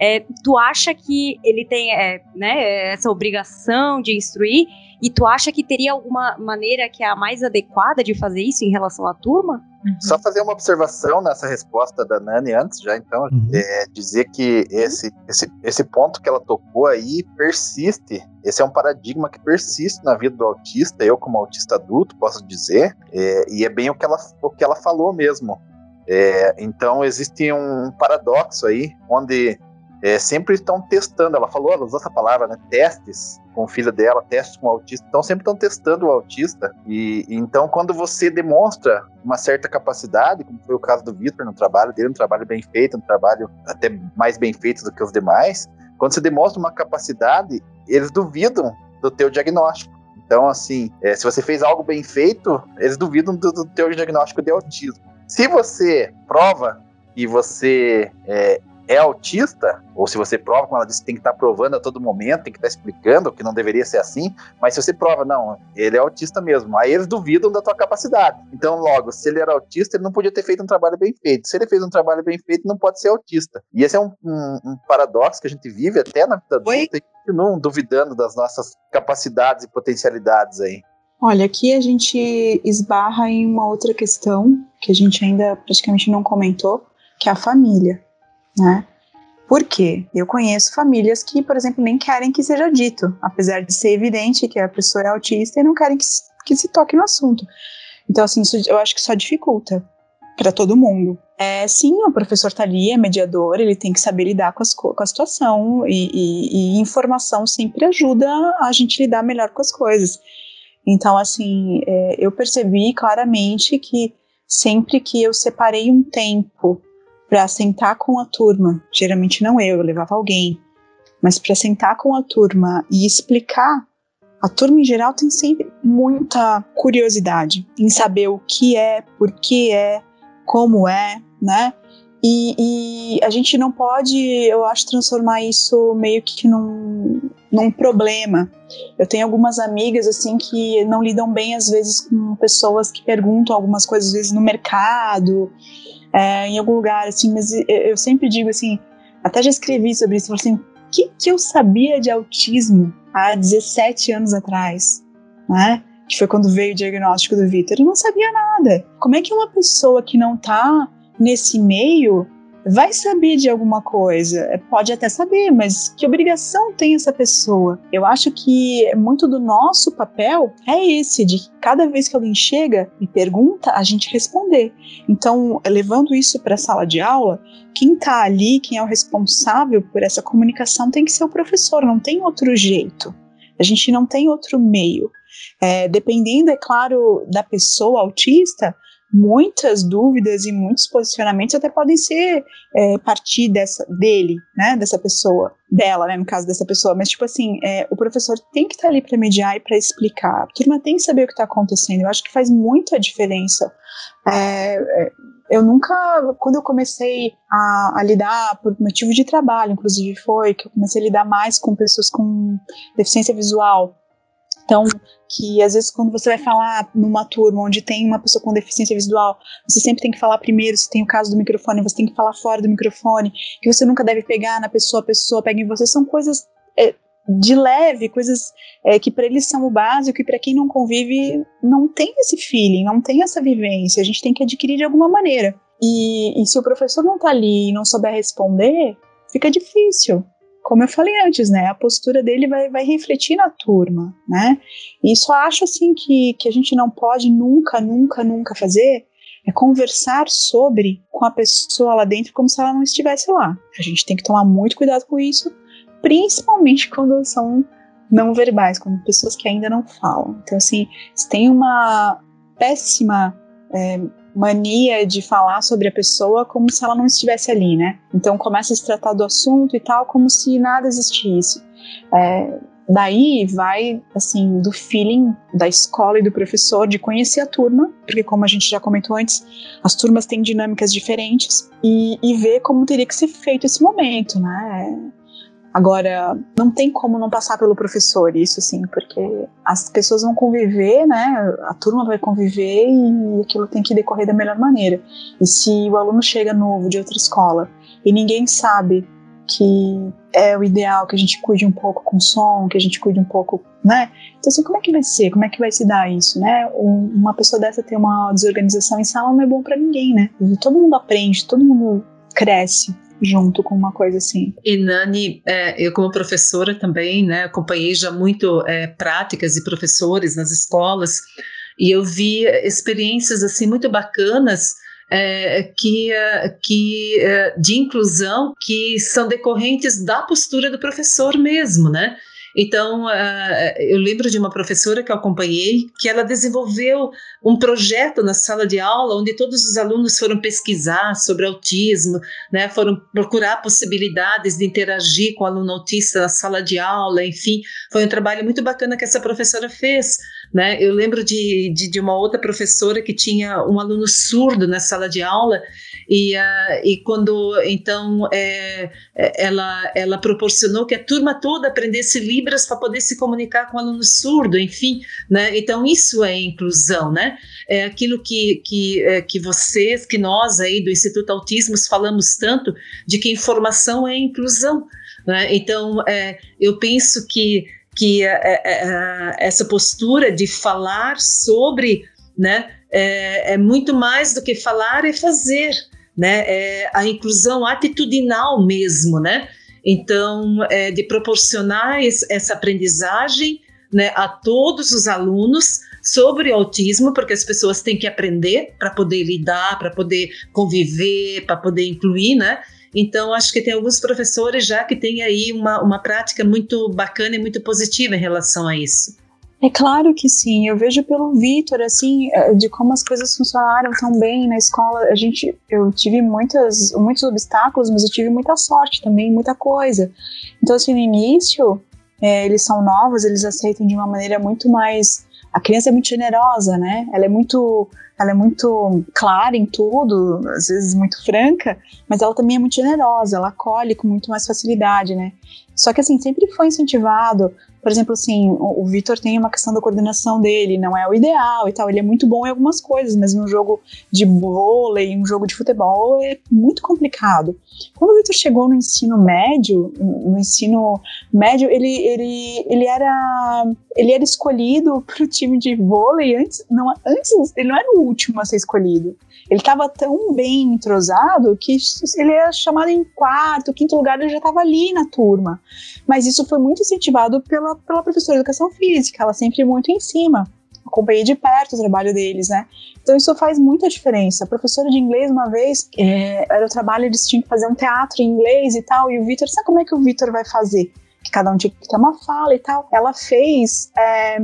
É, tu acha que ele tem é, né, essa obrigação de instruir e tu acha que teria alguma maneira que é a mais adequada de fazer isso em relação à turma? Uhum. Só fazer uma observação nessa resposta da Nani antes, já então, uhum. é, dizer que esse, esse, esse ponto que ela tocou aí persiste. Esse é um paradigma que persiste na vida do autista. Eu, como autista adulto, posso dizer, é, e é bem o que ela, o que ela falou mesmo. É, então existe um paradoxo aí, onde é, sempre estão testando. Ela falou, ela usou essa palavra, né? Testes com o filho dela, testes com o autista. Então sempre estão testando o autista. E, então quando você demonstra uma certa capacidade, como foi o caso do Victor no trabalho dele, um trabalho bem feito, um trabalho até mais bem feito do que os demais, quando você demonstra uma capacidade, eles duvidam do teu diagnóstico. Então, assim, é, se você fez algo bem feito, eles duvidam do, do teu diagnóstico de autismo. Se você prova e você é, é autista, ou se você prova, como ela disse, tem que estar tá provando a todo momento, tem que estar tá explicando que não deveria ser assim, mas se você prova, não, ele é autista mesmo, aí eles duvidam da tua capacidade. Então, logo, se ele era autista, ele não podia ter feito um trabalho bem feito. Se ele fez um trabalho bem feito, não pode ser autista. E esse é um, um, um paradoxo que a gente vive até na vida adulta e continuam duvidando das nossas capacidades e potencialidades aí. Olha, aqui a gente esbarra em uma outra questão que a gente ainda praticamente não comentou, que é a família, né? Por quê? Eu conheço famílias que, por exemplo, nem querem que seja dito, apesar de ser evidente que a pessoa é autista e não querem que se, que se toque no assunto. Então, assim, isso, eu acho que só dificulta para todo mundo. É, sim, o professor está ali, é mediador, ele tem que saber lidar com, as, com a situação e, e, e informação sempre ajuda a gente lidar melhor com as coisas. Então, assim, é, eu percebi claramente que sempre que eu separei um tempo para sentar com a turma, geralmente não eu, eu levava alguém, mas para sentar com a turma e explicar, a turma em geral tem sempre muita curiosidade em saber o que é, por que é, como é, né? E, e, a gente não pode, eu acho, transformar isso meio que num, num problema. Eu tenho algumas amigas, assim, que não lidam bem, às vezes, com pessoas que perguntam algumas coisas, às vezes, no mercado, é, em algum lugar, assim, mas eu sempre digo, assim, até já escrevi sobre isso, assim, o que, que eu sabia de autismo há 17 anos atrás, né? Que foi quando veio o diagnóstico do Vitor. Eu não sabia nada. Como é que uma pessoa que não tá nesse meio vai saber de alguma coisa. É, pode até saber, mas que obrigação tem essa pessoa? Eu acho que muito do nosso papel é esse, de cada vez que alguém chega e pergunta, a gente responder. Então, levando isso para a sala de aula, quem está ali, quem é o responsável por essa comunicação tem que ser o professor, não tem outro jeito. A gente não tem outro meio. É, dependendo, é claro, da pessoa autista, muitas dúvidas e muitos posicionamentos até podem ser é, partir dessa dele, né, dessa pessoa, dela, né, no caso dessa pessoa. Mas tipo assim, é, o professor tem que estar tá ali para mediar e para explicar. A turma tem que saber o que está acontecendo. Eu acho que faz muita diferença. É, é, eu nunca, quando eu comecei a, a, lidar por motivo de trabalho, inclusive foi que eu comecei a lidar mais com pessoas com deficiência visual. Então, que às vezes quando você vai falar numa turma onde tem uma pessoa com deficiência visual, você sempre tem que falar primeiro, se tem o caso do microfone, você tem que falar fora do microfone, que você nunca deve pegar na pessoa, a pessoa pega em você, são coisas é, de leve, coisas é, que para eles são o básico e para quem não convive não tem esse feeling, não tem essa vivência, a gente tem que adquirir de alguma maneira. E, e se o professor não está ali e não souber responder, fica difícil como eu falei antes, né, a postura dele vai, vai refletir na turma, né? E só acho assim que, que a gente não pode nunca, nunca, nunca fazer é conversar sobre com a pessoa lá dentro como se ela não estivesse lá. A gente tem que tomar muito cuidado com isso, principalmente quando são não verbais, quando pessoas que ainda não falam. Então, assim, se tem uma péssima é, mania de falar sobre a pessoa como se ela não estivesse ali, né? Então começa a se tratar do assunto e tal como se nada existisse. É, daí vai, assim, do feeling da escola e do professor de conhecer a turma, porque como a gente já comentou antes, as turmas têm dinâmicas diferentes e, e ver como teria que ser feito esse momento, né? Agora, não tem como não passar pelo professor, isso sim, porque as pessoas vão conviver, né? A turma vai conviver e aquilo tem que decorrer da melhor maneira. E se o aluno chega novo de outra escola e ninguém sabe que é o ideal que a gente cuide um pouco com som, que a gente cuide um pouco, né? Então, assim, como é que vai ser? Como é que vai se dar isso, né? uma pessoa dessa ter uma desorganização em sala não é bom para ninguém, né? E todo mundo aprende, todo mundo cresce junto com uma coisa assim. E Nani, é, eu como professora também, né, acompanhei já muito é, práticas e professores nas escolas e eu vi experiências assim muito bacanas é, que, é, que é, de inclusão que são decorrentes da postura do professor mesmo, né? Então, uh, eu lembro de uma professora que eu acompanhei, que ela desenvolveu um projeto na sala de aula, onde todos os alunos foram pesquisar sobre autismo, né, foram procurar possibilidades de interagir com o aluno autista na sala de aula, enfim, foi um trabalho muito bacana que essa professora fez Né? Eu lembro de, de, de, uma outra professora que tinha um aluno surdo na sala de aula e, uh, e quando então é, ela, ela proporcionou que a turma toda aprendesse Libras para poder se comunicar com o aluno surdo, enfim, né? Então isso é inclusão, né? É aquilo que, que, é, que vocês, que nós aí do Instituto Autismos falamos tanto de que informação é inclusão. Né? Então, é, eu penso que, que é, é, é, essa postura de falar sobre né, é, é, muito mais do que falar, é fazer. Né? É a inclusão atitudinal mesmo, né? Então, é, de proporcionar essa aprendizagem né, a todos os alunos sobre autismo, porque as pessoas têm que aprender para poder lidar, para poder conviver, para poder incluir, né? Então, acho que tem alguns professores já que têm aí uma, uma prática muito bacana e muito positiva em relação a isso. É claro que sim, eu vejo pelo Vitor, assim, é, de como as coisas funcionaram tão bem na escola. A gente, eu tive muitas, muitos obstáculos, mas eu tive muita sorte também, muita coisa. Então, assim, no início, é, eles são novos, eles aceitam de uma maneira muito mais. A criança é muito generosa, né? Ela é muito ela é muito clara em tudo, às vezes muito franca, mas ela também é muito generosa, ela acolhe com muito mais facilidade, né? Só que assim, sempre foi incentivado por exemplo, assim, o, o Vitor tem uma questão da coordenação dele, não é o ideal e tal. Ele é muito bom em algumas coisas, mas no jogo de vôlei, um jogo de futebol, é muito complicado. Quando o Vitor chegou no ensino médio, no ensino médio, ele, ele, ele era ele era escolhido para o time de vôlei antes, não, antes, ele não era o último a ser escolhido. Ele estava tão bem entrosado que ele era chamado em quarto, quinto lugar, ele já estava ali na turma. Mas isso foi muito incentivado pela, pela professora de educação física, ela sempre muito em cima. Acompanhei de perto o trabalho deles, né? Então isso faz muita diferença. A professora de inglês, uma vez, é, era o trabalho, eles tinham que fazer um teatro em inglês e tal, e o Vitor, sabe como é que o Vitor vai fazer? Que cada um tinha que ter uma fala e tal. Ela fez. É,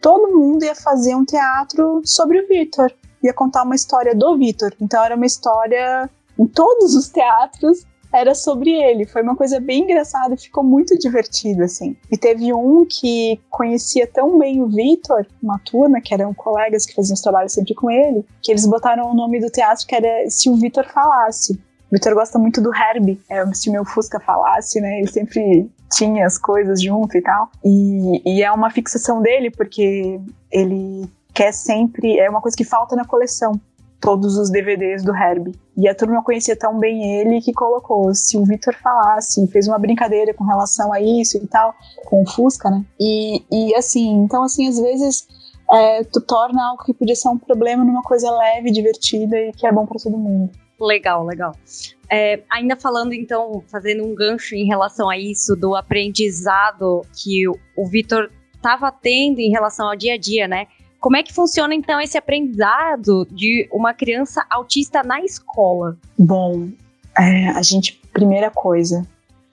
todo mundo ia fazer um teatro sobre o Vitor ia contar uma história do Vitor. Então era uma história em todos os teatros era sobre ele. Foi uma coisa bem engraçada ficou muito divertido, assim. E teve um que conhecia tão bem o Vitor, uma turma, que eram colegas que faziam os trabalhos sempre com ele, que eles botaram o nome do teatro que era Se o Vitor Falasse. O Vitor gosta muito do Herbie, é se meu Fusca falasse, né? Ele sempre tinha as coisas junto e tal. E, e é uma fixação dele, porque ele quer sempre. É uma coisa que falta na coleção. Todos os DVDs do Herbie. E a turma conhecia tão bem ele que colocou. Se o Victor falasse, fez uma brincadeira com relação a isso e tal, com o Fusca, né? E, e assim, então, assim, às vezes. É, tu torna algo que podia ser um problema numa coisa leve, divertida e que é bom para todo mundo. Legal, legal. É, ainda falando, então, fazendo um gancho em relação a isso, do aprendizado que o, o Vitor estava tendo em relação ao dia a dia, né? Como é que funciona então esse aprendizado de uma criança autista na escola? Bom, é, a gente, primeira coisa,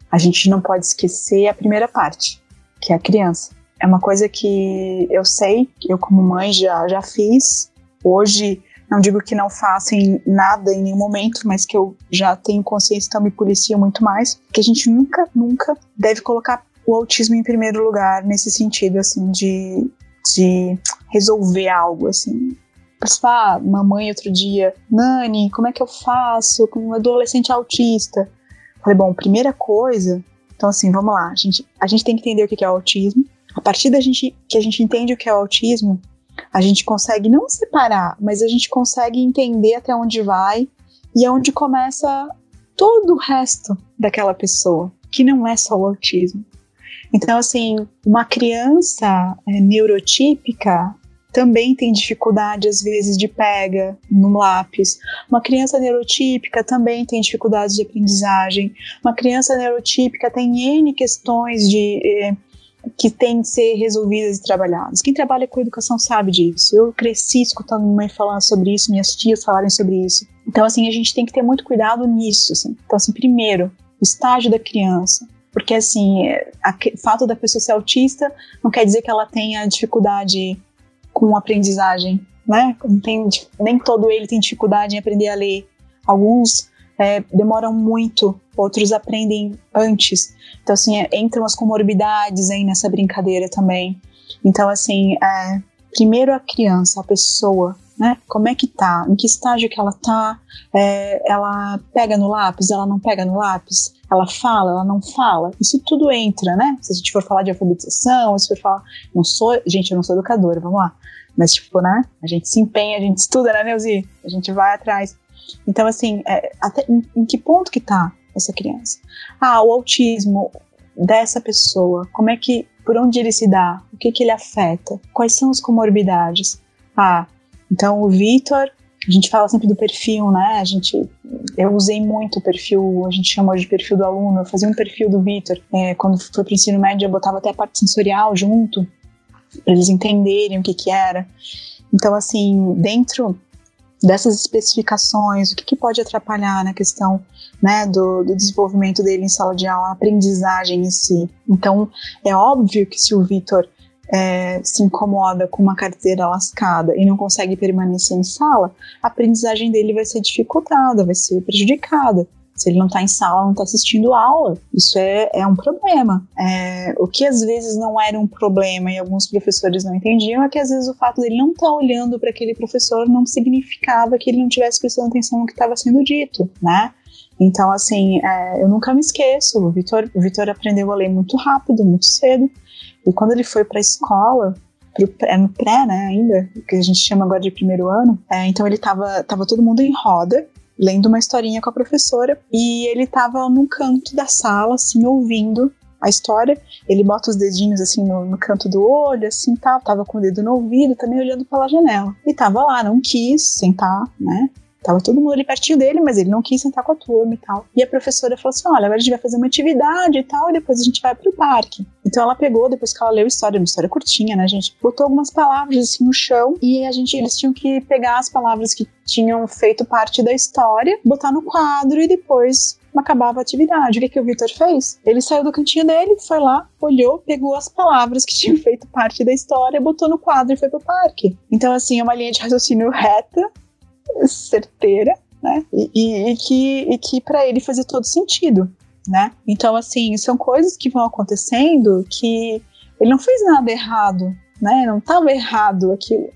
a gente não pode esquecer a primeira parte, que é a criança. É uma coisa que eu sei, eu como mãe já, já fiz. Hoje, não digo que não faço em nada em nenhum momento, mas que eu já tenho consciência, então me policio muito mais. Que a gente nunca, nunca deve colocar o autismo em primeiro lugar nesse sentido, assim, de de resolver algo, assim. Ah, mamãe outro dia, Nani, como é que eu faço com um adolescente autista? Falei, bom, primeira coisa, então assim, vamos lá, a gente, a gente tem que entender o que é o autismo. A partir da gente que a gente entende o que é o autismo, a gente consegue não separar, mas a gente consegue entender até onde vai e é onde começa todo o resto daquela pessoa, que não é só o autismo. Então, assim, uma criança é, neurotípica também tem dificuldade, às vezes, de pega no lápis. Uma criança neurotípica também tem dificuldades de aprendizagem. Uma criança neurotípica tem N questões de. Eh, que têm de ser resolvidas e trabalhadas. Quem trabalha com educação sabe disso. Eu cresci escutando minha mãe falando sobre isso, minhas tias falarem sobre isso. Então, assim, a gente tem que ter muito cuidado nisso. Assim. Então, assim, primeiro, o estágio da criança. Porque, assim, o fato da pessoa ser autista não quer dizer que ela tenha dificuldade com aprendizagem, né? Tem, nem todo ele tem dificuldade em aprender a ler. Alguns é, demoram muito, outros aprendem antes. Então, assim, é, entram as comorbidades aí nessa brincadeira também. Então, assim, é, primeiro a criança, a pessoa, né? Como é que tá? Em que estágio que ela tá? É, ela pega no lápis? Ela não pega no lápis? Ela fala? Ela não fala? Isso tudo entra, né? Se a gente for falar de alfabetização, se for falar, não sou, gente, eu não sou educadora, vamos lá. Mas tipo, né? A gente se empenha, a gente estuda, né, Neuzi? A gente vai atrás. Então, assim, é, até em, em que ponto que tá essa criança? Ah, o autismo dessa pessoa, como é que, por onde ele se dá? O que que ele afeta? Quais são as comorbidades? Ah, então o Vitor, a gente fala sempre do perfil, né? A gente, eu usei muito o perfil, a gente chama de perfil do aluno. Eu fazia um perfil do Vitor é, quando foi para o ensino médio, eu botava até a parte sensorial junto para eles entenderem o que que era. Então, assim, dentro dessas especificações, o que, que pode atrapalhar na questão né, do, do, desenvolvimento dele em sala de aula, a aprendizagem em si. Então, é óbvio que se o Vitor é, se incomoda com uma carteira lascada e não consegue permanecer em sala, a aprendizagem dele vai ser dificultada, vai ser prejudicada. Se ele não está em sala, não está assistindo aula, isso é, é um problema. É, o que às vezes não era um problema e alguns professores não entendiam é que às vezes o fato dele não estar tá olhando para aquele professor não significava que ele não tivesse prestando atenção no que estava sendo dito, né? Então, assim, é, eu nunca me esqueço. O Vitor, o Vitor aprendeu a ler muito rápido, muito cedo. E quando ele foi para a escola, é no pré, né, ainda, que a gente chama agora de primeiro ano, é, então ele tava, tava todo mundo em roda, lendo uma historinha com a professora, e ele tava num canto da sala, assim, ouvindo a história. Ele bota os dedinhos assim no, no, canto do olho, assim, tal. Tava com o dedo no ouvido, também olhando pela janela. E tava lá, não quis sentar, né? Tava todo mundo ali pertinho dele, mas ele não quis sentar com a turma e tal. E a professora falou assim: olha, agora a gente vai fazer uma atividade e tal, e depois a gente vai pro parque. Então ela pegou, depois que ela leu a história, uma história curtinha, né, gente? Botou algumas palavras assim no chão e a gente, eles tinham que pegar as palavras que tinham feito parte da história, botar no quadro e depois acabava a atividade. O que, que o Victor fez? Ele saiu do cantinho dele, foi lá, olhou, pegou as palavras que tinham feito parte da história, botou no quadro e foi pro parque. Então, assim, é uma linha de raciocínio reta, certeira, né? E, e, e que, e que para ele fazia todo sentido, né? Então, assim, são coisas que vão acontecendo que ele não fez nada errado, né? Não estava errado aquilo.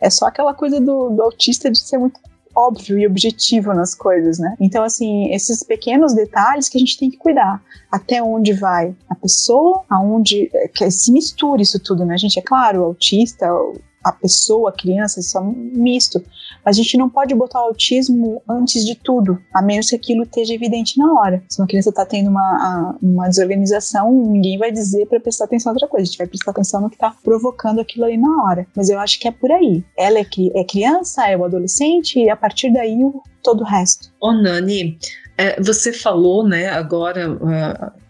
É só aquela coisa do, do autista de ser muito óbvio e objetivo nas coisas, né? Então, assim, esses pequenos detalhes que a gente tem que cuidar. Até onde vai a pessoa, aonde é, que se mistura isso tudo, né, gente? É claro, o autista, a pessoa, a criança, isso é misto. A gente não pode botar o autismo antes de tudo, a menos que aquilo esteja evidente na hora. Se uma criança está tendo uma, uma desorganização, ninguém vai dizer para prestar atenção em outra coisa. A gente vai prestar atenção no que está provocando aquilo ali na hora. Mas eu acho que é por aí. Ela é, é criança, é o adolescente, e a partir daí todo o resto. Ô, Nani, você falou, né, agora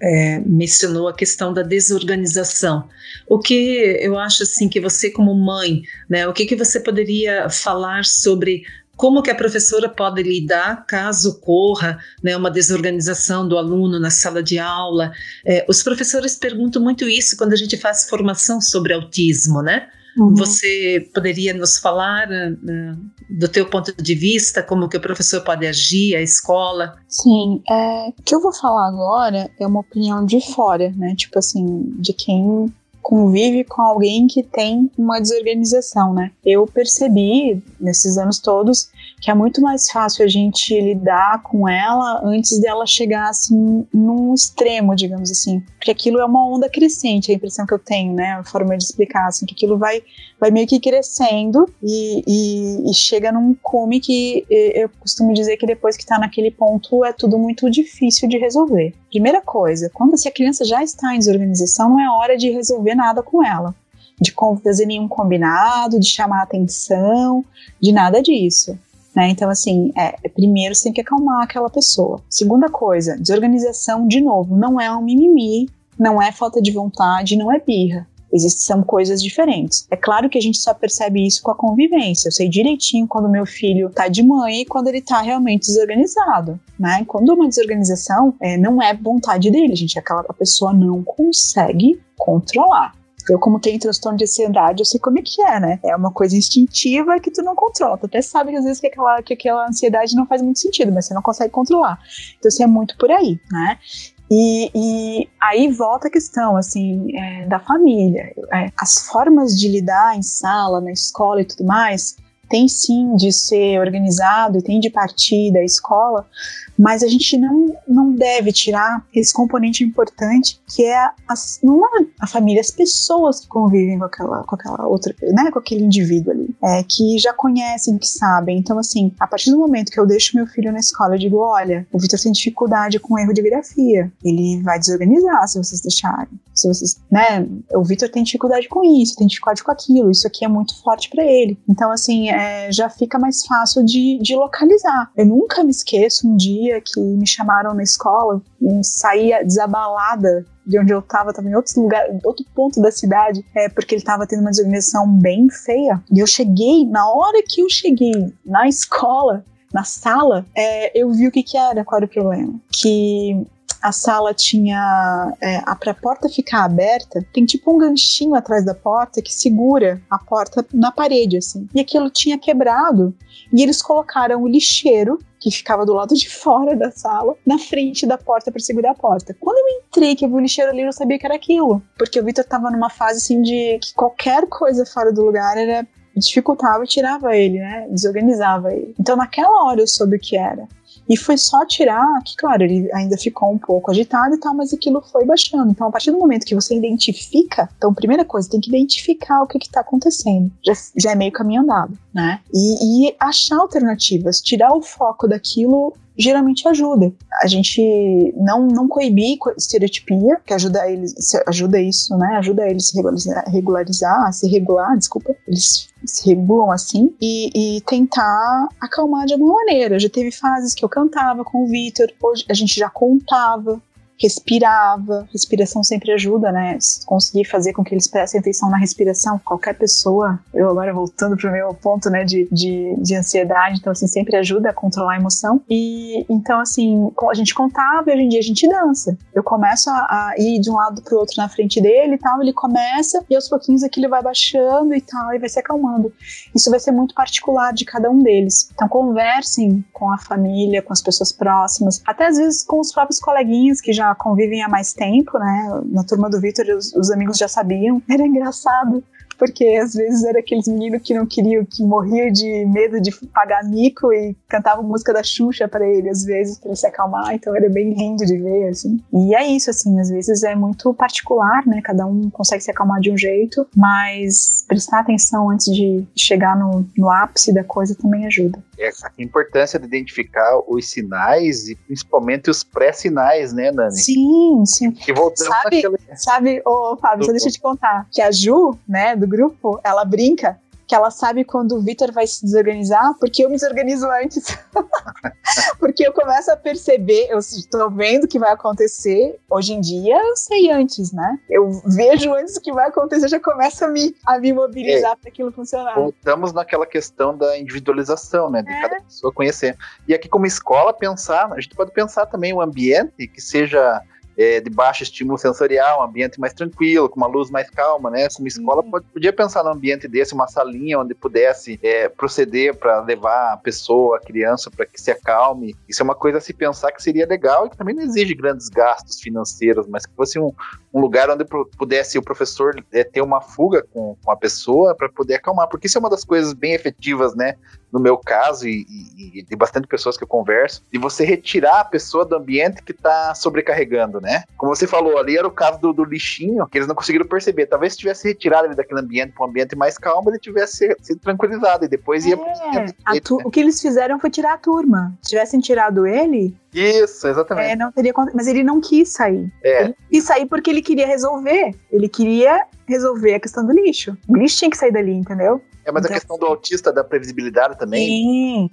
é, mencionou a questão da desorganização. O que eu acho assim que você como mãe, né, o que que você poderia falar sobre como que a professora pode lidar caso ocorra né, uma desorganização do aluno na sala de aula? É, os professores perguntam muito isso quando a gente faz formação sobre autismo, né? Uhum. Você poderia nos falar uh, do teu ponto de vista, como que o professor pode agir, a escola? Sim, é, o que eu vou falar agora é uma opinião de fora, né? Tipo assim, de quem convive com alguém que tem uma desorganização, né? Eu percebi nesses anos todos que é muito mais fácil a gente lidar com ela antes dela chegar assim num extremo, digamos assim, porque aquilo é uma onda crescente, a impressão que eu tenho, né? A forma de explicar assim que aquilo vai vai meio que crescendo e, e, e chega num cume que eu costumo dizer que depois que está naquele ponto é tudo muito difícil de resolver. Primeira coisa, quando se a criança já está em desorganização, não é hora de resolver nada com ela, de fazer nenhum combinado, de chamar atenção, de nada disso. Né? Então, assim, é, primeiro você tem que acalmar aquela pessoa. Segunda coisa, desorganização, de novo, não é um mimimi, não é falta de vontade, não é birra. Existem são coisas diferentes. É claro que a gente só percebe isso com a convivência. Eu sei direitinho quando meu filho tá de mãe e quando ele tá realmente desorganizado, né? Quando uma desorganização é, não é vontade dele, gente, aquela pessoa não consegue controlar. Eu, como tenho transtorno de ansiedade, eu sei como é que é, né? É uma coisa instintiva que tu não controla. Tu até sabe que às vezes que aquela, que aquela ansiedade não faz muito sentido, mas você não consegue controlar. Então, isso é muito por aí, né? E, e aí volta a questão, assim, é, da família. É, as formas de lidar em sala, na escola e tudo mais, tem sim de ser organizado e tem de partir da escola, mas a gente não, não deve tirar esse componente importante que é as, não é a família, as pessoas que convivem com aquela, com aquela outra, né, com aquele indivíduo ali, é, que já conhecem, que sabem. Então, assim, a partir do momento que eu deixo meu filho na escola, eu digo: olha, o Vitor tem dificuldade com erro de grafia, ele vai desorganizar se vocês deixarem. Se vocês, né, o Vitor tem dificuldade com isso, tem dificuldade com aquilo, isso aqui é muito forte para ele. Então, assim, é, já fica mais fácil de, de localizar. Eu nunca me esqueço um dia que me chamaram na escola saía desabalada de onde eu estava, estava em outro lugar, outro ponto da cidade, é porque ele estava tendo uma desorganização bem feia. E eu cheguei, na hora que eu cheguei na escola, na sala, é, eu vi o que que era, qual era o problema. Que a sala tinha. É, a porta ficar aberta, tem tipo um ganchinho atrás da porta que segura a porta na parede, assim. E aquilo tinha quebrado. E eles colocaram o lixeiro que ficava do lado de fora da sala, na frente da porta para segurar a porta. Quando eu entrei, que eu vi o lixeiro ali, eu sabia que era aquilo. Porque o Victor tava numa fase assim de que qualquer coisa fora do lugar era dificultava e tirava ele, né? Desorganizava ele. Então naquela hora eu soube o que era. E foi só tirar, que claro, ele ainda ficou um pouco agitado e tal, mas aquilo foi baixando. Então, a partir do momento que você identifica, então, primeira coisa, tem que identificar o que está acontecendo. Já, já é meio caminho andado, né? E, e achar alternativas, tirar o foco daquilo geralmente ajuda. A gente não, não coibir estereotipia, que ajuda eles, ajuda isso, né? Ajuda eles se regularizar, regularizar se regular, desculpa. Eles se regulam assim e, e, tentar acalmar de alguma maneira. Já teve fases que eu cantava com o Vitor, hoje a gente já contava, respirava. Respiração sempre ajuda, né? Conseguir fazer com que eles prestem atenção na respiração. Qualquer pessoa, eu agora voltando pro meu ponto, né, de, de, de ansiedade, então, assim, sempre ajuda a controlar a emoção. E então, assim, a gente contava e hoje em dia a gente dança. Eu começo a, a ir de um lado pro outro na frente dele e tal, ele começa e aos pouquinhos aquilo vai baixando e tal, e vai se acalmando. Isso vai ser muito particular de cada um deles. Então, conversem com a família, com as pessoas próximas, até às vezes com os próprios coleguinhas que já convivem há mais tempo, né? Na turma do Vitor, os, os amigos já sabiam. Era engraçado porque às vezes era aqueles meninos que não queriam, que morriam de medo de pagar mico e cantavam música da Xuxa para ele, às vezes, para ele se acalmar, então era bem lindo de ver, assim. E é isso, assim, às vezes é muito particular, né? Cada um consegue se acalmar de um jeito, mas prestar atenção antes de chegar no, no ápice da coisa também ajuda. É, a importância de identificar os sinais e principalmente os pré-sinais, né, Nani? Sim, sim. E voltando sabe, naquele... sabe, ô Fábio, só deixa eu te contar, que a Ju, né, do grupo, ela brinca que ela sabe quando o Vitor vai se desorganizar, porque eu me desorganizo antes. porque eu começo a perceber, eu estou vendo o que vai acontecer. Hoje em dia, eu sei antes, né? Eu vejo antes o que vai acontecer, já começo a me, a me mobilizar é, para aquilo funcionar. Voltamos naquela questão da individualização, né? De é. cada pessoa conhecer. E aqui, como escola, pensar, a gente pode pensar também um ambiente que seja é, de baixo estímulo sensorial, um ambiente mais tranquilo, com uma luz mais calma, né? Como escola, pode, podia pensar num ambiente desse, uma salinha onde pudesse é, proceder para levar a pessoa, a criança, para que se acalme. Isso é uma coisa a se pensar que seria legal e que também não exige grandes gastos financeiros, mas que fosse um, um lugar onde pudesse o professor é, ter uma fuga com, com a pessoa para poder acalmar, porque isso é uma das coisas bem efetivas, né? No meu caso, e, e, e, de bastante pessoas que eu converso, de você retirar a pessoa do ambiente que está sobrecarregando, né? Como você falou, ali era o caso do, do, lixinho, que eles não conseguiram perceber. Talvez se tivesse retirado ele daquele ambiente para um ambiente mais calmo, ele tivesse sido tranquilizado e depois ia. É, tu, né? O que eles fizeram foi tirar a turma. Se tivessem tirado ele. Isso, exatamente. É, não teria, mas ele não quis sair. É. Ele quis sair porque ele queria resolver. Ele queria resolver a questão do lixo. O lixo tinha que sair dali, entendeu? É, mas então, a questão do autista, da previsibilidade também. Sim.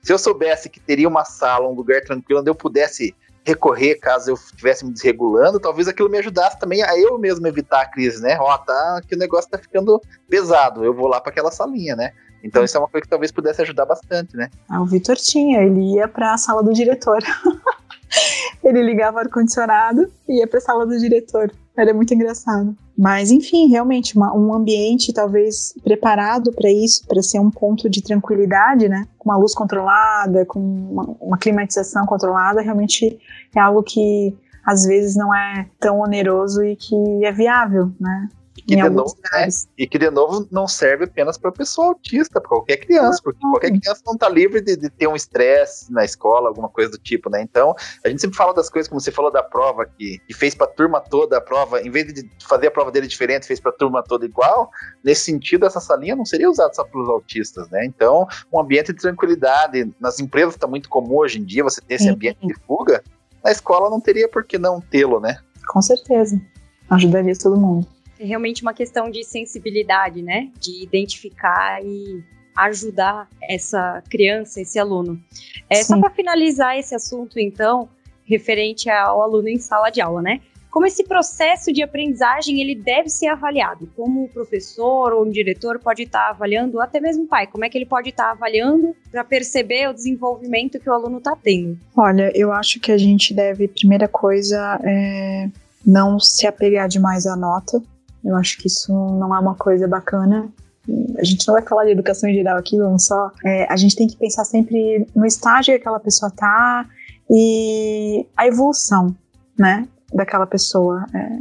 Se eu soubesse que teria uma sala, um lugar tranquilo onde eu pudesse recorrer caso eu estivesse me desregulando, talvez aquilo me ajudasse também a eu mesmo evitar a crise, né? Ó, tá que o negócio tá ficando pesado, eu vou lá para aquela salinha, né? Então isso é uma coisa que talvez pudesse ajudar bastante, né? Ah, o Vitor tinha, ele ia para a sala do diretor. ele ligava o ar-condicionado e ia para a sala do diretor. Era muito engraçado. Mas, enfim, realmente, uma, um ambiente talvez preparado para isso, para ser um ponto de tranquilidade, né? Com uma luz controlada, com uma, uma, climatização controlada, realmente é algo que às vezes não é tão oneroso e que é viável, né? Que de novo, né? E que, de novo, não serve apenas para pessoa autista, para qualquer criança, porque qualquer criança não está livre de, de, ter um estresse na escola, alguma coisa do tipo, né? Então, a gente sempre fala das coisas, como você falou da prova, que, que fez para a turma toda a prova, em vez de fazer a prova dele diferente, fez para a turma toda igual. Nesse sentido, essa salinha não seria usada só pelos autistas, né? Então, um ambiente de tranquilidade, nas empresas está muito comum hoje em dia você ter esse ambiente de fuga, na escola não teria por que não tê-lo, né? Com certeza. Ajudaria todo mundo é realmente uma questão de sensibilidade, né? De identificar e ajudar essa criança, esse aluno. É, só para finalizar esse assunto, então, referente ao aluno em sala de aula, né? Como esse processo de aprendizagem ele deve ser avaliado? Como o professor ou o diretor pode estar avaliando, ou até mesmo o pai, como é que ele pode estar avaliando para perceber o desenvolvimento que o aluno está tendo? Olha, eu acho que a gente deve, primeira coisa, é não se apegar demais à nota, eu acho que isso não é uma coisa bacana. A gente não vai falar de educação em geral aqui, vamos só. É, a gente tem que pensar sempre no estágio que aquela pessoa tá e a evolução, né, daquela pessoa. É,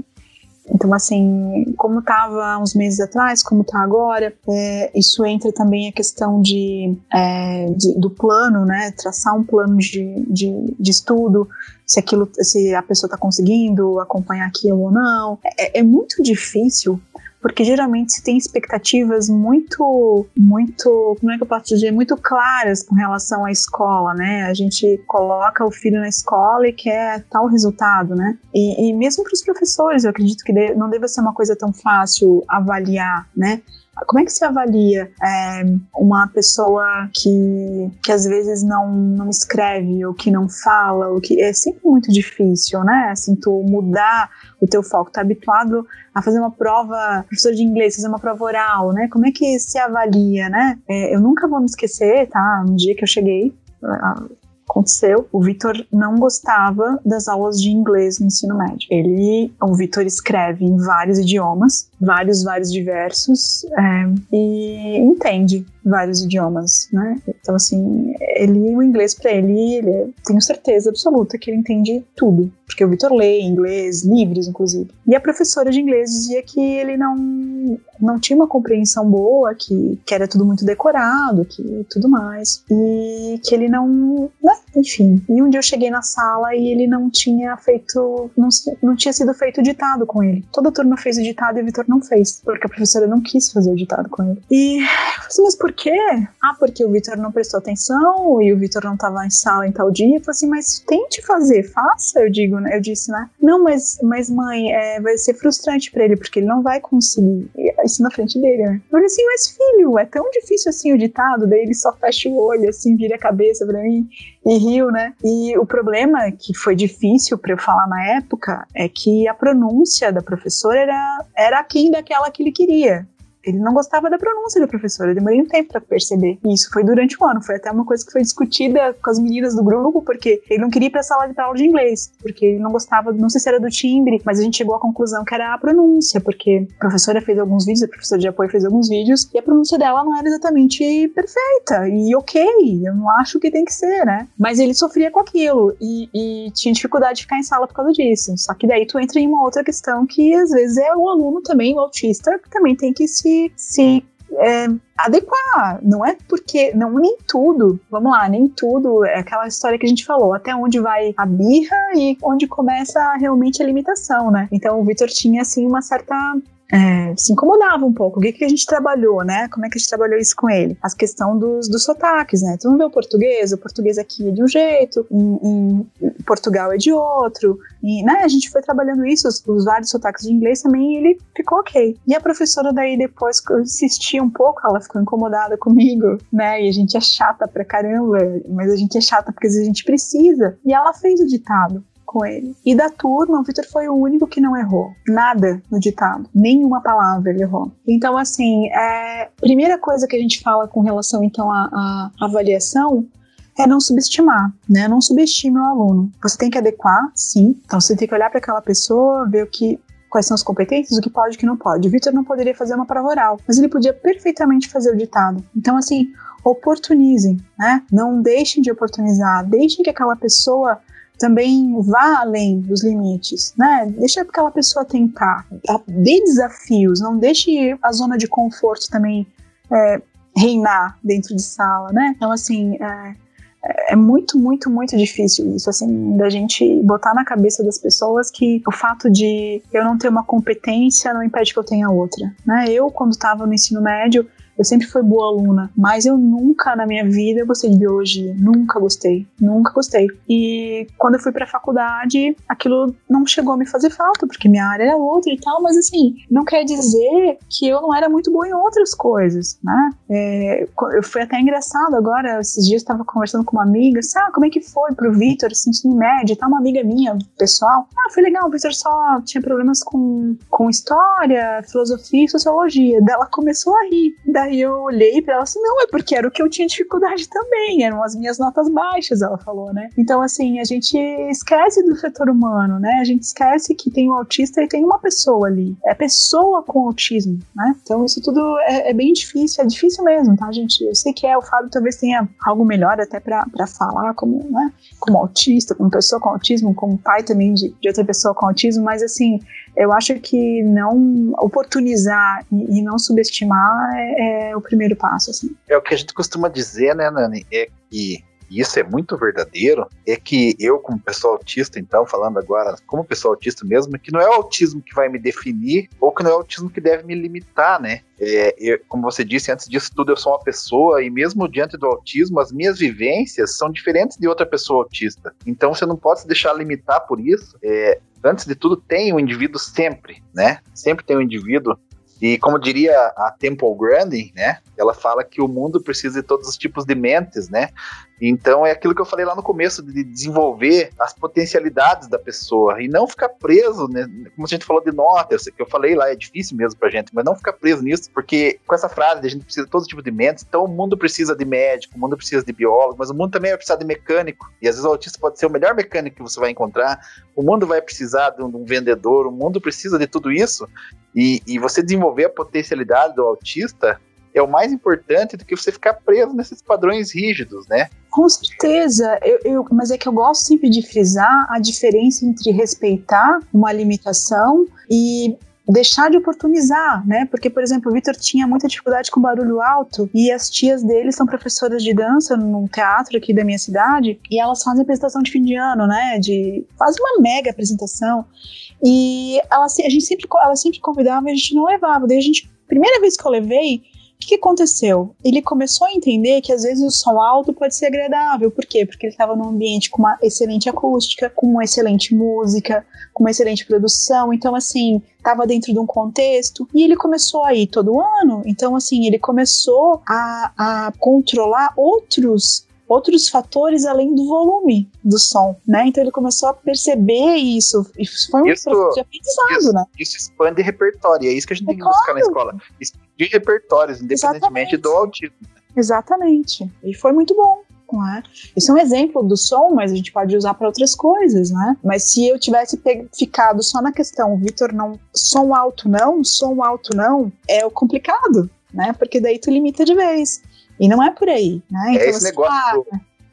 então, assim, como estava uns meses atrás, como está agora, é, isso entra também a questão de, é, de, do plano, né? Traçar um plano de, de, de estudo, se aquilo, se a pessoa está conseguindo acompanhar aquilo ou não. É, é muito difícil porque geralmente se tem expectativas muito, muito, como é que eu posso dizer, muito claras com relação à escola, né? A gente coloca o filho na escola e quer tal resultado, né? E, e mesmo para os professores, eu acredito que não deve ser uma coisa tão fácil avaliar, né? Como é que se avalia é, uma pessoa que, que às vezes não, não escreve, ou que não fala, ou que é sempre muito difícil, né? Assim, tu mudar o teu foco, tá habituado a fazer uma prova, professor de inglês, fazer uma prova oral, né? Como é que se avalia, né? É, eu nunca vou me esquecer, tá? Um dia que eu cheguei, aconteceu, o Vitor não gostava das aulas de inglês no ensino médio. Ele, o Vitor escreve em vários idiomas, vários, vários diversos, é, e entende vários idiomas, né? Então, assim, ele, o inglês para ele, ele, tenho certeza absoluta que ele entende tudo, porque o Vitor lê inglês, livros, inclusive. E a professora de inglês dizia que ele não, não tinha uma compreensão boa, que, que era tudo muito decorado, que tudo mais, e que ele não, né? Enfim. E um dia eu cheguei na sala e ele não tinha feito, não, não tinha sido feito o ditado com ele. Toda a turma fez o ditado e o Vitor não fez, porque a professora não quis fazer o ditado com ele. E eu falei assim, mas por quê? Ah, porque o Vitor não prestou atenção e o Vitor não estava em sala em tal dia. Eu falei assim, mas tente fazer, faça, eu digo, né? Eu disse, né? Não, mas, mas mãe, é, vai ser frustrante para ele, porque ele não vai conseguir. Isso na frente dele, né? Eu falei assim, mas filho, é tão difícil assim o ditado, daí ele só fecha o olho, assim, vira a cabeça para mim e riu, né? E o problema que foi difícil para eu falar na época é que a pronúncia da professora era, era aquém daquela que ele queria ele não gostava da pronúncia da professora. Eu demorei um tempo para perceber. E isso foi durante o ano. Foi até uma coisa que foi discutida com as meninas do grupo, porque ele não queria ir pra sala de aula de inglês, porque ele não gostava, não sei se era do timbre, mas a gente chegou à conclusão que era a pronúncia, porque a professora fez alguns vídeos, a professora de apoio fez alguns vídeos, e a pronúncia dela não era exatamente perfeita. E ok, eu não acho que tem que ser, né? Mas ele sofria com aquilo e, e tinha dificuldade de ficar em sala por causa disso. Só que daí tu entra em uma outra questão que às vezes é o aluno também, o autista, que também tem que se se, é, adequar. Não é porque, não nem tudo, vamos lá, nem tudo é aquela história que a gente falou, até onde vai a birra e onde começa realmente a limitação, né? Então o Victor tinha assim uma certa é, se incomodava um pouco. O que, que a gente trabalhou, né? Como é que a gente trabalhou isso com ele? A questão dos, dos sotaques, né? Tu não vê o português, o português aqui é de um jeito, em, em Portugal é de outro, e né, a gente foi trabalhando isso, os, os, vários sotaques de inglês também, e ele ficou ok. E a professora daí depois insistia um pouco, ela ficou incomodada comigo, né? E a gente é chata pra caramba, mas a gente é chata porque a gente precisa. E ela fez o ditado com ele. E da turma, o Victor foi o único que não errou. Nada no ditado. Nenhuma palavra ele errou. Então, assim, é, primeira coisa que a gente fala com relação, então, à, avaliação é não subestimar, né? Não subestime o aluno. Você tem que adequar, sim. Então, você tem que olhar para aquela pessoa, ver o que quais são as competências, o que pode e o que não pode. O Victor não poderia fazer uma prova oral, mas ele podia perfeitamente fazer o ditado. Então, assim, oportunizem, né? Não deixem de oportunizar, deixem que aquela pessoa também vá além dos limites, né? Deixa aquela pessoa tentar, dê desafios, não deixe a zona de conforto também é, reinar dentro de sala, né? Então, assim, é, é muito, muito, muito difícil isso, assim, da gente botar na cabeça das pessoas que o fato de eu não ter uma competência não impede que eu tenha outra, né? Eu, quando estava no ensino médio, eu sempre fui boa aluna, mas eu nunca na minha vida gostei de biologia. Nunca gostei. Nunca gostei. E quando eu fui pra faculdade, aquilo não chegou a me fazer falta, porque minha área era outra e tal, mas assim, não quer dizer que eu não era muito boa em outras coisas, né? É, eu fui até engraçado agora, esses dias estava conversando com uma amiga, sabe, ah, como é que foi pro Vitor, assim, ensino médio, tá uma amiga minha, pessoal. Ah, foi legal, o Vitor só tinha problemas com, com história, filosofia e sociologia. Daí ela começou a rir. Daí Aí eu olhei para ela assim, não, é porque era o que eu tinha dificuldade também, eram as minhas notas baixas, ela falou, né? Então, assim, a gente esquece do setor humano, né? A gente esquece que tem um autista e tem uma pessoa ali. É pessoa com autismo, né? Então, isso tudo é, é, bem difícil, é difícil mesmo, tá, gente? Eu sei que é, o Fábio talvez tenha algo melhor até para falar como, né? Como autista, como pessoa com autismo, como pai também de, de outra pessoa com autismo, mas assim, eu acho que não oportunizar e, não subestimar é, é, o primeiro passo. Assim. É o que a gente costuma dizer, né, Nani? É que e isso é muito verdadeiro, é que eu, como pessoa autista, então, falando agora como pessoa autista mesmo, que não é o autismo que vai me definir, ou que não é o autismo que deve me limitar, né? É, eu, como você disse, antes disso tudo, eu sou uma pessoa, e mesmo diante do autismo, as minhas vivências são diferentes de outra pessoa autista. Então, você não pode se deixar limitar por isso. É, antes de tudo, tem o um indivíduo sempre, né? Sempre tem um indivíduo e como diria a Temple Grandin, né? Ela fala que o mundo precisa de todos os tipos de mentes, né? Então é aquilo que eu falei lá no começo, de desenvolver as potencialidades da pessoa e não ficar preso, né? Como a gente falou de nota, eu que eu falei lá, é difícil mesmo pra gente, mas não ficar preso nisso, porque com essa frase a gente precisa de todo tipo de mentes, então o mundo precisa de médico, o mundo precisa de biólogo, mas o mundo também vai precisar de mecânico, e às vezes o autista pode ser o melhor mecânico que você vai encontrar, o mundo vai precisar de um, de um vendedor, o mundo precisa de tudo isso, e, e você desenvolver a potencialidade do autista é o mais importante do que você ficar preso nesses padrões rígidos, né? Com certeza, eu, eu, mas é que eu gosto sempre de frisar a diferença entre respeitar uma limitação e deixar de oportunizar, né? Porque, por exemplo, o Vitor tinha muita dificuldade com barulho alto e as tias dele são professoras de dança num teatro aqui da minha cidade e elas fazem apresentação de fim de ano, né? De fazem uma mega apresentação e ela, a gente sempre, ela sempre convidava e a gente não levava. Daí a gente, primeira vez que eu levei, o que, aconteceu? Ele começou a entender que às vezes o som alto pode ser agradável. Por quê? Porque ele estava num ambiente com uma excelente acústica, com uma excelente música, com uma excelente produção. Então, assim, estava dentro de um contexto. E ele começou a ir todo ano. Então, assim, ele começou a, a controlar outros outros fatores além do volume do som, né? Então ele começou a perceber isso. E foi um isso, processo de aprendizado, isso, né? Isso expande repertório, é isso que a gente é tem que claro. buscar na escola. Expandir repertórios, independentemente Exatamente. do autismo. Exatamente. E foi muito bom. É? Isso é um exemplo do som, mas a gente pode usar para outras coisas, né? Mas se eu tivesse ficado só na questão, Vitor, não, som alto não, som alto não, é o complicado, né? Porque daí tu limita de vez. E não é por aí, né? É então, é esse negócio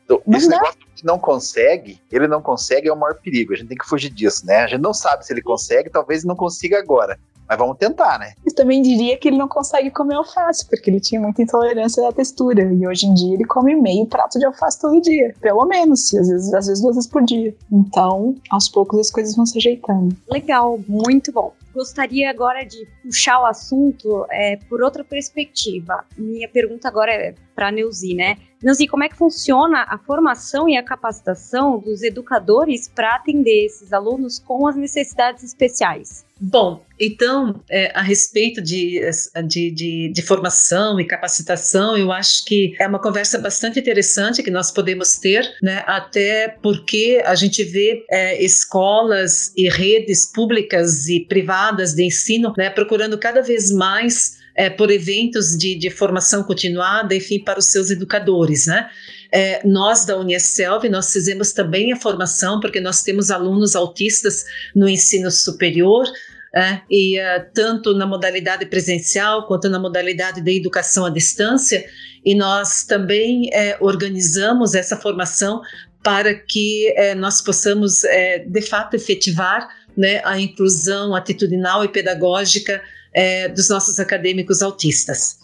do, do esse negócio que não consegue, ele não consegue é o maior perigo. A gente tem que fugir disso, né? A gente não sabe se ele consegue, talvez não consiga agora. Mas vamos tentar, né? Eu também diria que ele não consegue comer alface, porque ele tinha muita intolerância à textura. E hoje em dia ele come meio prato de alface todo dia. Pelo menos, às vezes, às vezes duas vezes por dia. Então, aos poucos as coisas vão se ajeitando. Legal, muito bom gostaria agora de puxar o assunto é, por outra perspectiva. Minha pergunta agora é para a Neuzi, né? Neuzi, como é que funciona a formação e a capacitação dos educadores para atender esses alunos com as necessidades especiais? Bom, então, é, a respeito de, de, de, de, formação e capacitação, eu acho que é uma conversa bastante interessante que nós podemos ter, né, até porque a gente vê é, escolas e redes públicas e privadas de ensino né, procurando cada vez mais é, por eventos de, de formação continuada, enfim, para os seus educadores, né? É, nós da Unicelv, nós fizemos também a formação, porque nós temos alunos autistas no ensino superior, é, e uh, tanto na modalidade presencial quanto na modalidade de educação à distância, e nós também é, organizamos essa formação para que é, nós possamos, é, de fato, efetivar né, a inclusão atitudinal e pedagógica é, dos nossos acadêmicos autistas.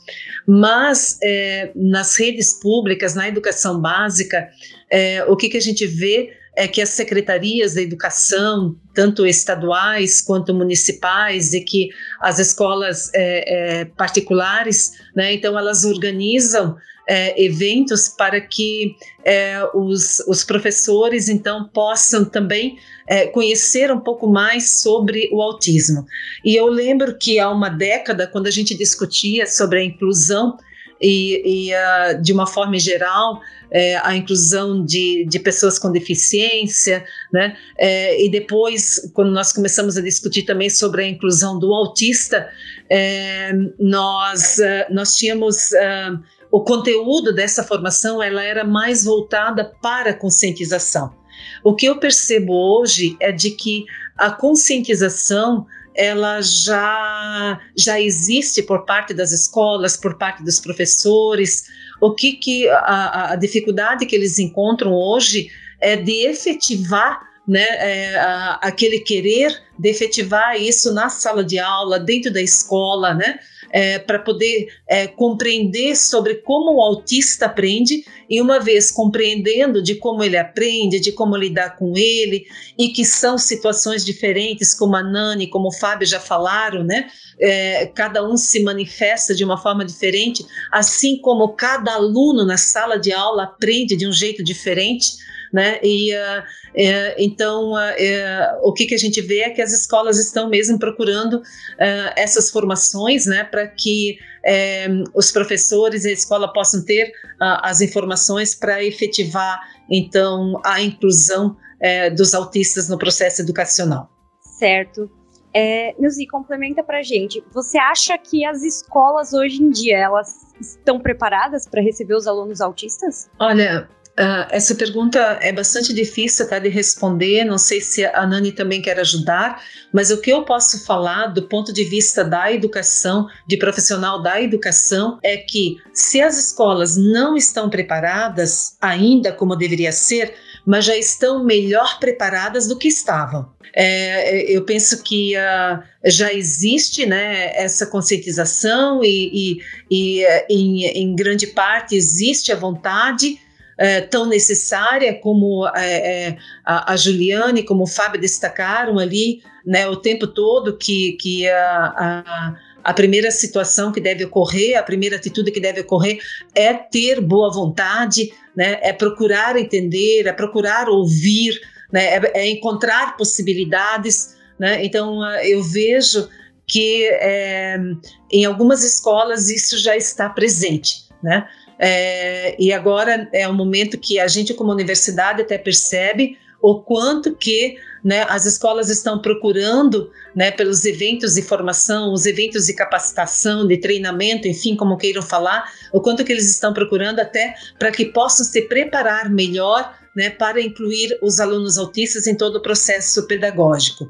Mas é, nas redes públicas, na educação básica, é, o que, que a gente vê é que as secretarias da educação, tanto estaduais quanto municipais, e que as escolas é, é, particulares, né, então elas organizam é, eventos para que é, os, os, professores então possam também é, conhecer um pouco mais sobre o autismo. E eu lembro que há uma década, quando a gente discutia sobre a inclusão e, e uh, de uma forma geral é, a inclusão de, de, pessoas com deficiência, né? É, e depois, quando nós começamos a discutir também sobre a inclusão do autista, é, nós, uh, nós tínhamos uh, o conteúdo dessa formação ela era mais voltada para a conscientização. O que eu percebo hoje é de que a conscientização ela já já existe por parte das escolas, por parte dos professores. O que que a, a dificuldade que eles encontram hoje é de efetivar né, é, a, aquele querer de efetivar isso na sala de aula, dentro da escola, né, é, para poder é, compreender sobre como o autista aprende, e uma vez compreendendo de como ele aprende, de como lidar com ele, e que são situações diferentes, como a Nani, como o Fábio já falaram, né? É, cada um se manifesta de uma forma diferente, assim como cada aluno na sala de aula aprende de um jeito diferente né? E uh, é, então uh, é, o que, que a gente vê é que as escolas estão mesmo procurando uh, essas formações, né, para que os professores e a escola possam ter as informações para efetivar então a inclusão dos autistas no processo educacional. Certo. É, Nilzi, complementa para gente. Você acha que as escolas hoje em dia elas estão preparadas para receber os alunos autistas? Olha, Uh, essa pergunta é bastante difícil tá, de responder. Não sei se a Nani também quer ajudar, mas o que eu posso falar do ponto de vista da educação, de profissional da educação, é que se as escolas não estão preparadas ainda como deveria ser, mas já estão melhor preparadas do que estavam. É, eu penso que uh, já existe né, essa conscientização e, e, e em, em grande parte existe a vontade é, tão necessária como é, é, a, a, Juliane, como o Fábio destacaram ali, né, o tempo todo que, que a, a, a primeira situação que deve ocorrer, a primeira atitude que deve ocorrer é ter boa vontade, né, é procurar entender, é procurar ouvir, né, é, é encontrar possibilidades. Né, então, eu vejo que é, em algumas escolas isso já está presente. Né? É, e agora é um momento que a gente, como universidade, até percebe o quanto que né, as escolas estão procurando né, pelos eventos de formação, os eventos de capacitação, de treinamento, enfim, como queiram falar, o quanto que eles estão procurando até para que possam se preparar melhor né, para incluir os alunos autistas em todo o processo pedagógico.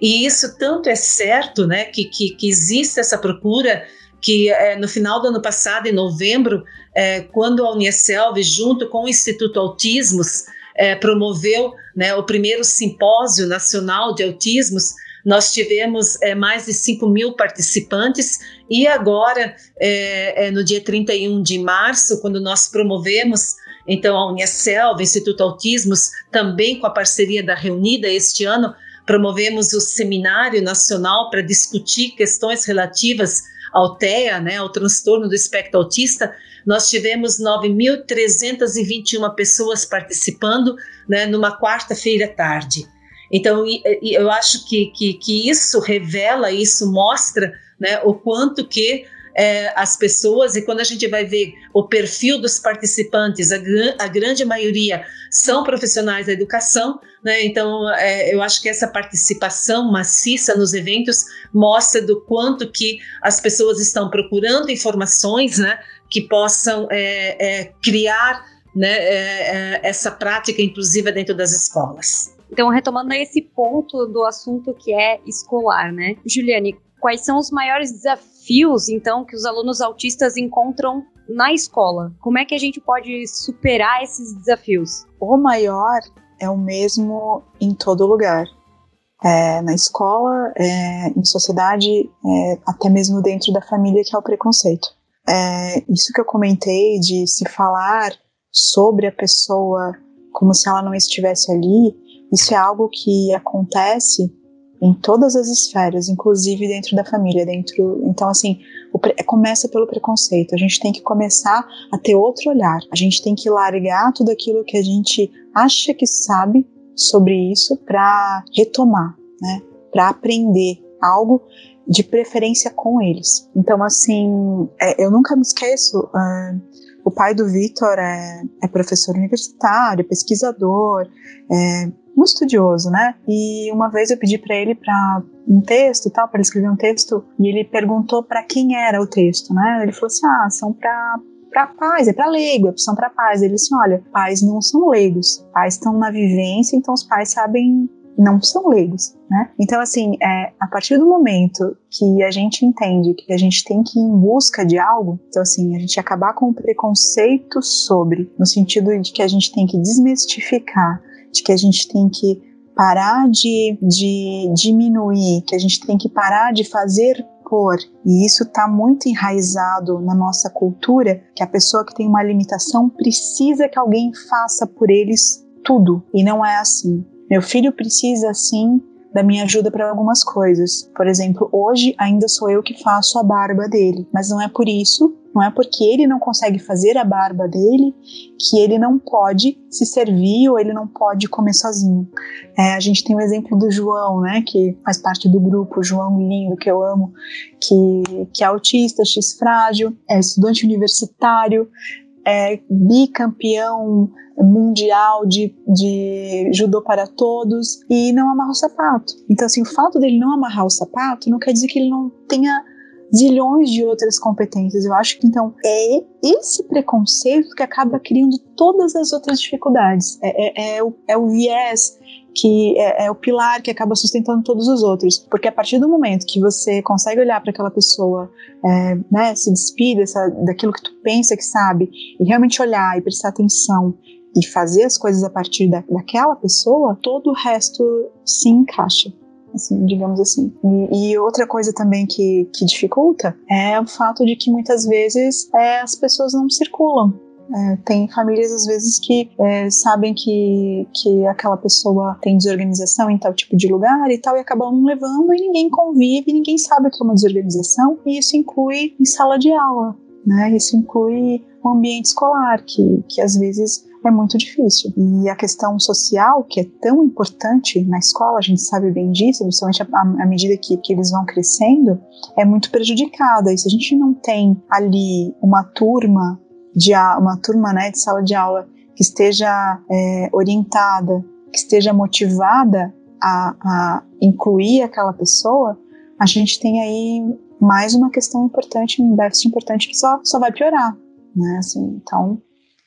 E isso tanto é certo né, que, que, que existe essa procura que é, no final do ano passado, em novembro, é, quando a Unicelv, junto com o Instituto Autismos, é, promoveu né, o primeiro simpósio nacional de autismos, nós tivemos é, mais de 5 mil participantes e agora, é, é, no dia 31 de março, quando nós promovemos então a Unicelv, o Instituto Autismos, também com a parceria da Reunida este ano, promovemos o Seminário Nacional para discutir questões relativas ao TEA, né, ao transtorno do espectro autista, nós tivemos 9.321 pessoas participando né, numa quarta-feira tarde. Então, eu acho que, que, que, isso revela, isso mostra né, o quanto que é, as pessoas, e quando a gente vai ver o perfil dos participantes, a, a grande maioria são profissionais da educação, né? então é, eu acho que essa participação maciça nos eventos mostra do quanto que as pessoas estão procurando informações né, que possam é, é criar né, é, é, essa prática inclusiva dentro das escolas. Então, retomando esse ponto do assunto que é escolar, né? Juliane, quais são os maiores desafios, então, que os alunos autistas encontram na escola? Como é que a gente pode superar esses desafios? O maior é o mesmo em todo lugar. É, na escola, é, em sociedade, é, até mesmo dentro da família, que é o preconceito. É, isso que eu comentei de se falar sobre a pessoa como se ela não estivesse ali, isso é algo que acontece em todas as esferas, inclusive dentro da família, dentro. Então, assim, começa pelo preconceito. A gente tem que começar a ter outro olhar. A gente tem que largar tudo aquilo que a gente acha que sabe sobre isso para retomar, né? Para aprender algo de preferência com eles. Então, assim, é, eu nunca me esqueço. Uh, o pai do Vitor é, é, professor universitário, pesquisador, é um estudioso, né? E uma vez eu pedi para ele para um texto, tal, para ele escrever um texto, e ele perguntou para quem era o texto, né? Ele falou assim: "Ah, são para para pais, é para leigo, é são para pais". Ele disse: "Olha, pais não são leigos, pais estão na vivência, então os pais sabem não são leigos, né? Então, assim, é, a partir do momento que a gente entende que a gente tem que ir em busca de algo, então, assim, a gente acabar com o preconceito sobre, no sentido de que a gente tem que desmistificar, de que a gente tem que parar de, de diminuir, que a gente tem que parar de fazer por, e isso está muito enraizado na nossa cultura, que a pessoa que tem uma limitação precisa que alguém faça por eles tudo, e não é assim. Meu filho precisa sim da minha ajuda para algumas coisas. Por exemplo, hoje ainda sou eu que faço a barba dele, mas não é por isso, não é porque ele não consegue fazer a barba dele que ele não pode se servir ou ele não pode comer sozinho. É, a gente tem o exemplo do João, né, que faz parte do grupo, João lindo que eu amo, que, que é autista, x frágil, é estudante universitário, é bicampeão mundial de, de judô para todos e não amarra o sapato. Então, assim, o fato dele não amarrar o sapato não quer dizer que ele não tenha zilhões de outras competências. Eu acho que então é esse preconceito que acaba criando todas as outras dificuldades. É, é, é, o, é o viés que é, é, o pilar que acaba sustentando todos os outros. Porque a partir do momento que você consegue olhar para aquela pessoa, é, né, se despir dessa, daquilo que tu pensa que sabe, e realmente olhar e prestar atenção e fazer as coisas a partir da, daquela pessoa, todo o resto se encaixa. Assim, digamos assim. E, e, outra coisa também que, que dificulta é o fato de que muitas vezes é, as pessoas não circulam é, tem famílias, às vezes, que é, sabem que, que aquela pessoa tem desorganização em tal tipo de lugar e tal, e acabam levando e ninguém convive, ninguém sabe que é uma desorganização, e isso inclui em sala de aula, né? Isso inclui o ambiente escolar, que, que às vezes é muito difícil. E a questão social, que é tão importante na escola, a gente sabe bem disso, principalmente à medida que, que eles vão crescendo, é muito prejudicada. E se a gente não tem ali uma turma de uma turma né, de sala de aula que esteja é, orientada, que esteja motivada a, a, incluir aquela pessoa, a gente tem aí mais uma questão importante, um déficit importante que só, só vai piorar, né? Assim, então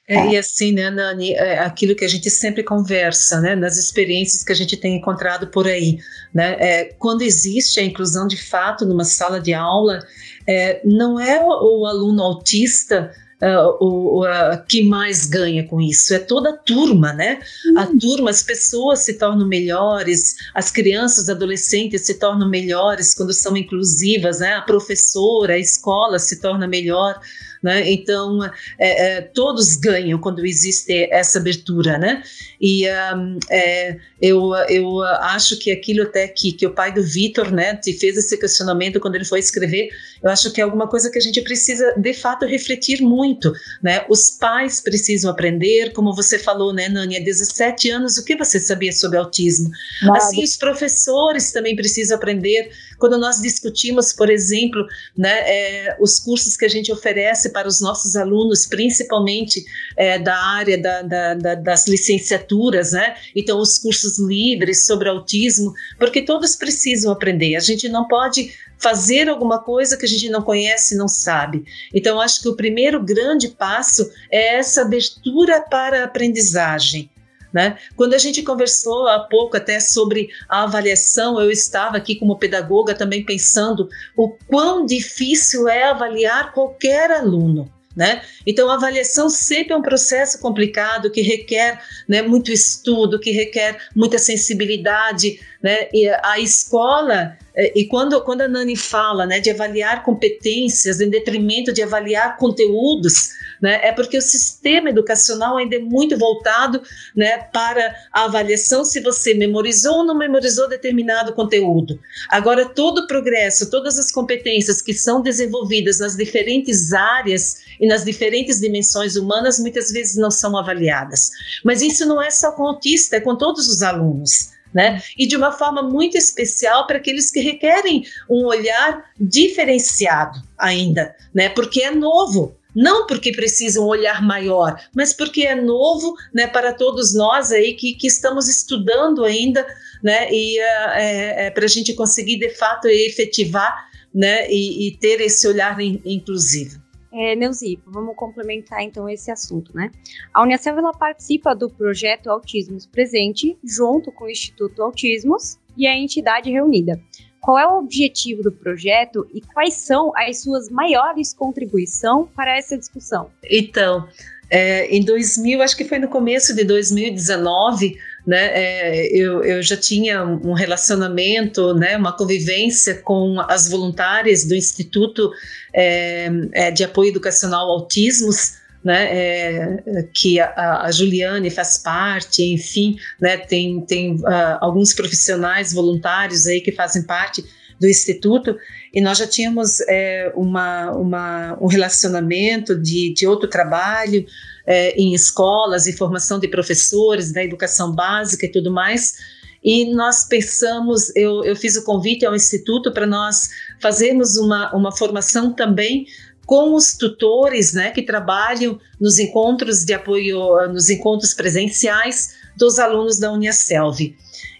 é, é. E assim, né, Nani, é aquilo que a gente sempre conversa, né, nas experiências que a gente tem encontrado por aí, né, é, quando existe a inclusão de fato numa sala de aula, é, não é o, o aluno autista uh, o, uh, que mais ganha com isso? É toda a turma, né? Uhum. A turma, as pessoas se tornam melhores, as crianças, adolescentes se tornam melhores quando são inclusivas, né? A professora, a escola se torna melhor. Né? Então, é, é, todos ganham quando existe essa abertura, né? E um, é, eu, eu acho que aquilo até que, que o pai do Vitor, né, te fez esse questionamento quando ele foi escrever, eu acho que é alguma coisa que a gente precisa, de fato, refletir muito, né? Os pais precisam aprender, como você falou, né, Nani, há 17 anos, o que você sabia sobre autismo? Nada. Assim, os professores também precisam aprender. Quando nós discutimos, por exemplo, né, é, os cursos que a gente oferece para os nossos alunos, principalmente é, da área da, da, da, das licenciaturas, né? Então, os cursos livres sobre autismo, porque todos precisam aprender. A gente não pode fazer alguma coisa que a gente não conhece, não sabe. Então, acho que o primeiro grande passo é essa abertura para a aprendizagem. Né? Quando a gente conversou há pouco até sobre a avaliação, eu estava aqui como pedagoga também pensando o quão difícil é avaliar qualquer aluno. Né? Então, a avaliação sempre é um processo complicado que requer né, muito estudo, que requer muita sensibilidade. Né? E a escola, e quando, quando a Nani fala né, de avaliar competências em detrimento de avaliar conteúdos, né, é porque o sistema educacional ainda é muito voltado né, para a avaliação se você memorizou ou não memorizou determinado conteúdo. Agora, todo o progresso, todas as competências que são desenvolvidas nas diferentes áreas e nas diferentes dimensões humanas muitas vezes não são avaliadas. Mas isso não é só com autista, é com todos os alunos. Né? E de uma forma muito especial para aqueles que requerem um olhar diferenciado ainda, né? Porque é novo, não porque precisa um olhar maior, mas porque é novo, né, para todos nós aí que, que estamos estudando ainda, né, e é, é, para a gente conseguir de fato efetivar, né, e, e ter esse olhar in, inclusivo. É, Neuzi, vamos complementar então esse assunto, né? A Unicef ela participa do projeto Autismos Presente, junto com o Instituto Autismos e a entidade reunida. Qual é o objetivo do projeto e quais são as suas maiores contribuições para essa discussão? Então, é, em 2000, acho que foi no começo de 2019, né, é, eu, eu já tinha um relacionamento, né, uma convivência com as voluntárias do Instituto é, é, de Apoio Educacional Autismos, né, é, que a, a, Juliane faz parte, enfim, né, tem, tem uh, alguns profissionais voluntários aí que fazem parte do Instituto, e nós já tínhamos é, uma, uma, um relacionamento de, de outro trabalho, é, em escolas e formação de professores da educação básica e tudo mais. E nós pensamos, eu, eu fiz o convite ao Instituto para nós fazermos uma, uma formação também com os tutores né, que trabalham nos encontros de apoio, nos encontros presenciais dos alunos da Uniaselv.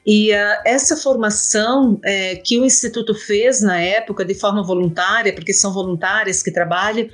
E uh, essa formação é, que o Instituto fez na época de forma voluntária, porque são voluntárias que trabalham,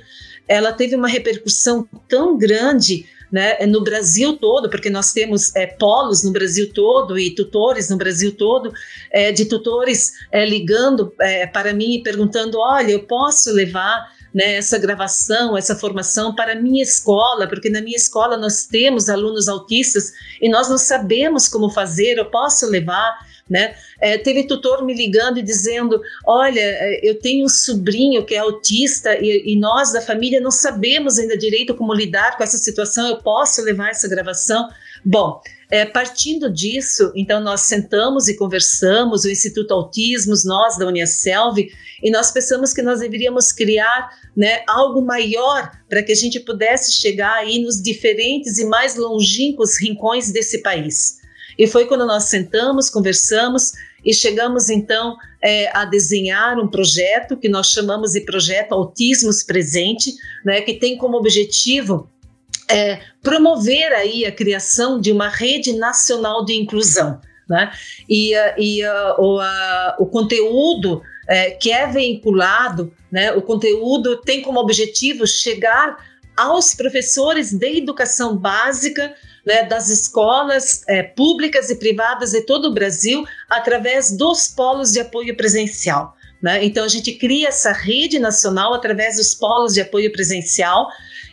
ela teve uma repercussão tão grande né, no Brasil todo, porque nós temos é, polos no Brasil todo e tutores no Brasil todo, é, de tutores é, ligando é, para mim e perguntando: olha, eu posso levar né, essa gravação, essa formação para a minha escola, porque na minha escola nós temos alunos autistas e nós não sabemos como fazer, eu posso levar. Né? É, teve tutor me ligando e dizendo: Olha, é, eu tenho um sobrinho que é autista e, e, nós da família não sabemos ainda direito como lidar com essa situação, eu posso levar essa gravação? Bom, é, partindo disso, então nós sentamos e conversamos, o Instituto Autismos, nós da Uniaselv, e nós pensamos que nós deveríamos criar né, algo maior para que a gente pudesse chegar aí nos diferentes e mais longínquos rincões desse país. E foi quando nós sentamos, conversamos e chegamos então é, a desenhar um projeto que nós chamamos de Projeto Autismos Presente, né, que tem como objetivo é, promover aí a criação de uma rede nacional de inclusão. Né? E, e o, o conteúdo é, que é veiculado, né, o conteúdo tem como objetivo chegar aos professores de educação básica né, das escolas é, públicas e privadas de todo o Brasil através dos polos de apoio presencial. Né? Então, a gente cria essa rede nacional através dos polos de apoio presencial,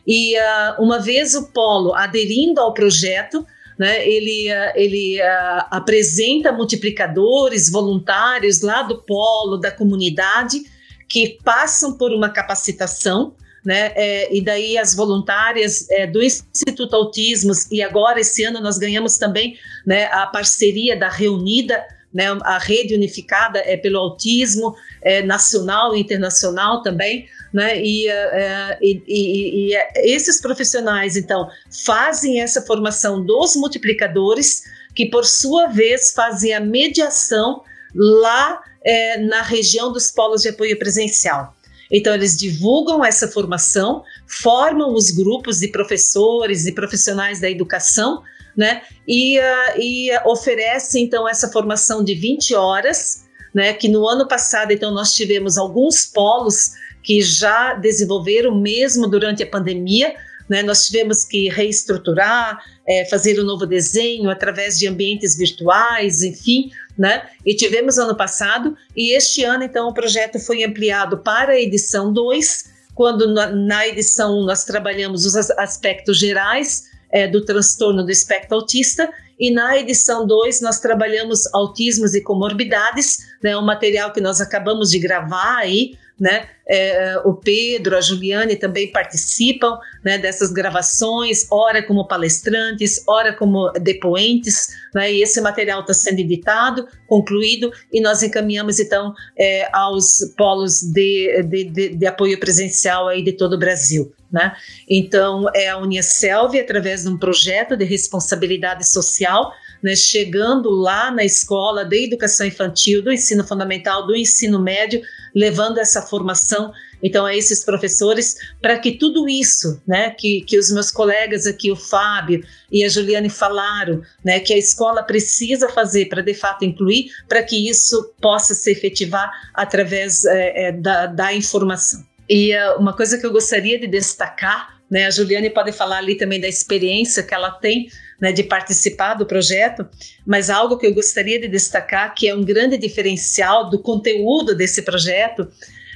e uh, uma vez o polo aderindo ao projeto, né, ele, uh, ele uh, apresenta multiplicadores voluntários lá do polo, da comunidade, que passam por uma capacitação né? É, e daí as voluntárias é, do Instituto Autismos e agora esse ano nós ganhamos também né, a parceria da Reunida, né, a rede unificada é pelo autismo é, nacional e internacional também, né? E, é, e, e, e, esses profissionais então fazem essa formação dos multiplicadores que por sua vez fazem a mediação lá é, na região dos polos de apoio presencial. Então, eles divulgam essa formação, formam os grupos de professores e profissionais da educação, né? E, uh, e oferecem, então, essa formação de 20 horas, né? Que no ano passado, então, nós tivemos alguns polos que já desenvolveram mesmo durante a pandemia, né? Nós tivemos que reestruturar, é, fazer um novo desenho através de ambientes virtuais, enfim, né? E tivemos ano passado, e este ano, então, o projeto foi ampliado para a edição 2, quando na, na edição nós trabalhamos os aspectos gerais é, do transtorno do espectro autista e na edição 2 nós trabalhamos autismos e comorbidades, né, um material que nós acabamos de gravar aí, né? É, o Pedro, a Juliane também participam né, dessas gravações, ora como palestrantes, ora como depoentes, né, e esse material está sendo editado, concluído, e nós encaminhamos então é, aos polos de, de, de, de, apoio presencial aí de todo o Brasil. Né? Então, é a Unicelv, através de um projeto de responsabilidade social, né, chegando lá na escola de educação infantil, do ensino fundamental, do ensino médio, levando essa formação então a esses professores para que tudo isso, né, que, que os meus colegas aqui, o Fábio e a Juliane falaram, né, que a escola precisa fazer para de fato incluir, para que isso possa se efetivar através é, é, da, da informação. E uh, uma coisa que eu gostaria de destacar, né, a Juliane pode falar ali também da experiência que ela tem né, de participar do projeto, mas algo que eu gostaria de destacar, que é um grande diferencial do conteúdo desse projeto,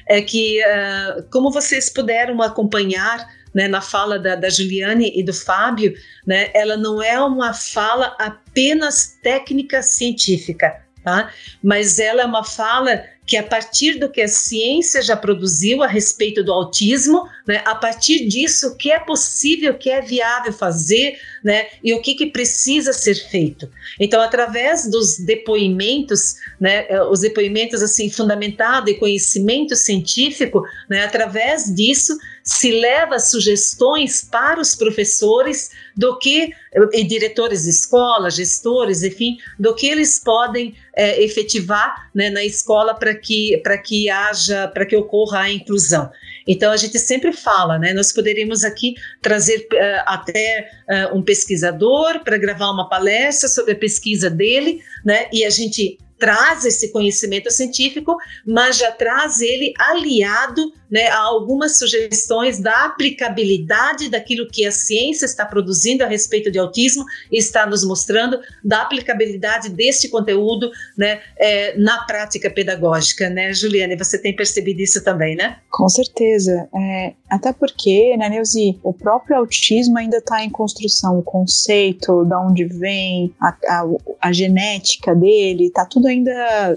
é que, uh, como vocês puderam acompanhar né, na fala da, da, Juliane e do Fábio, né, ela não é uma fala apenas técnica científica, tá? mas ela é uma fala que a partir do que a ciência já produziu a respeito do autismo, né, a partir disso, o que é possível, o que é viável fazer, né, e o que, que precisa ser feito. Então, através dos depoimentos, né, eh, os depoimentos assim fundamentados em conhecimento científico, né, através disso se leva sugestões para os professores do que e diretores de escola, gestores, enfim, do que eles podem é, efetivar né, na escola para que para que haja para que ocorra a inclusão. Então a gente sempre fala, né? Nós poderíamos aqui trazer uh, até uh, um pesquisador para gravar uma palestra sobre a pesquisa dele, né? E a gente traz esse conhecimento científico, mas já traz ele aliado né, algumas sugestões da aplicabilidade daquilo que a ciência está produzindo a respeito de autismo e está nos mostrando da aplicabilidade deste conteúdo né, é, na prática pedagógica, né, Juliane? Você tem percebido isso também, né? Com certeza. É, até porque, né, Neuzi, o próprio autismo ainda está em construção, o conceito, de onde vem, a, a, a genética dele, está tudo ainda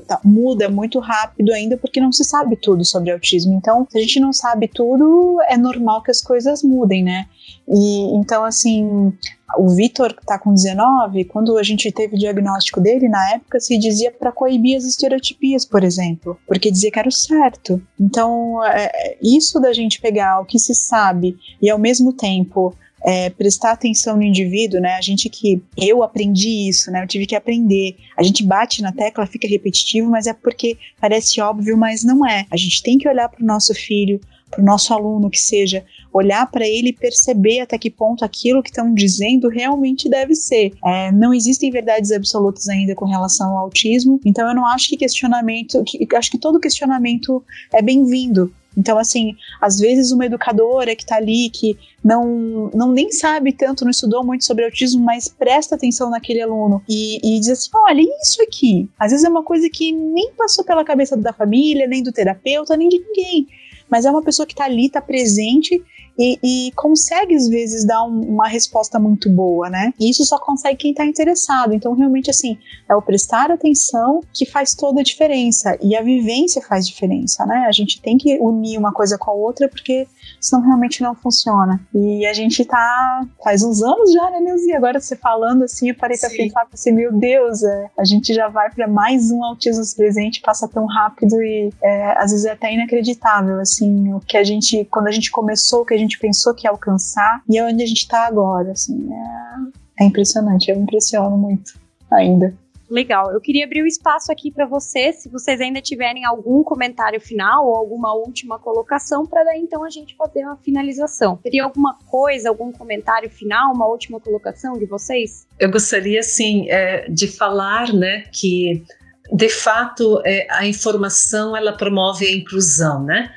tá, muda muito rápido ainda porque não se sabe tudo sobre autismo. Então, se a gente não sabe tudo, é normal que as coisas mudem, né? E então, assim, o Vitor tá com 19, quando a gente teve o diagnóstico dele, na época se dizia para coibir as estereotipias, por exemplo, porque dizia que era o certo. Então, é, isso da gente pegar o que se sabe e ao mesmo tempo é, prestar atenção no indivíduo, né? A gente que eu aprendi isso, né? Eu tive que aprender. A gente bate na tecla, fica repetitivo, mas é porque parece óbvio, mas não é. A gente tem que olhar para o nosso filho, para o nosso aluno que seja, olhar para ele e perceber até que ponto aquilo que estão dizendo realmente deve ser. É, não existem verdades absolutas ainda com relação ao autismo, então eu não acho que questionamento, que, acho que todo questionamento é bem-vindo. Então, assim, às vezes uma educadora que está ali, que não, não nem sabe tanto, não estudou muito sobre autismo, mas presta atenção naquele aluno e, e diz assim: olha, isso aqui. Às vezes é uma coisa que nem passou pela cabeça da família, nem do terapeuta, nem de ninguém. Mas é uma pessoa que está ali, está presente e, e, consegue às vezes dar um, uma resposta muito boa, né? E isso só consegue quem está interessado. Então, realmente, assim, é o prestar atenção que faz toda a diferença e a vivência faz diferença, né? A gente tem que unir uma coisa com a outra porque senão realmente não funciona. E a gente tá faz uns anos já, né, Neuzi? Agora você falando assim, eu parei pra Sim. pensar assim, meu Deus, é, a gente já vai para mais um autismo presente, passa tão rápido e é, às vezes é até inacreditável, assim, o que a gente, quando a gente começou, o que a gente pensou que ia alcançar e é onde a gente tá agora, assim, é, é impressionante, eu me impressiono muito ainda. Legal. Eu queria abrir o um espaço aqui para vocês, se vocês ainda tiverem algum comentário final ou alguma última colocação, para daí então a gente fazer uma finalização. Teria alguma coisa, algum comentário final, uma última colocação de vocês? Eu gostaria, sim, é, de falar, né, que de fato é, a informação ela promove a inclusão, né?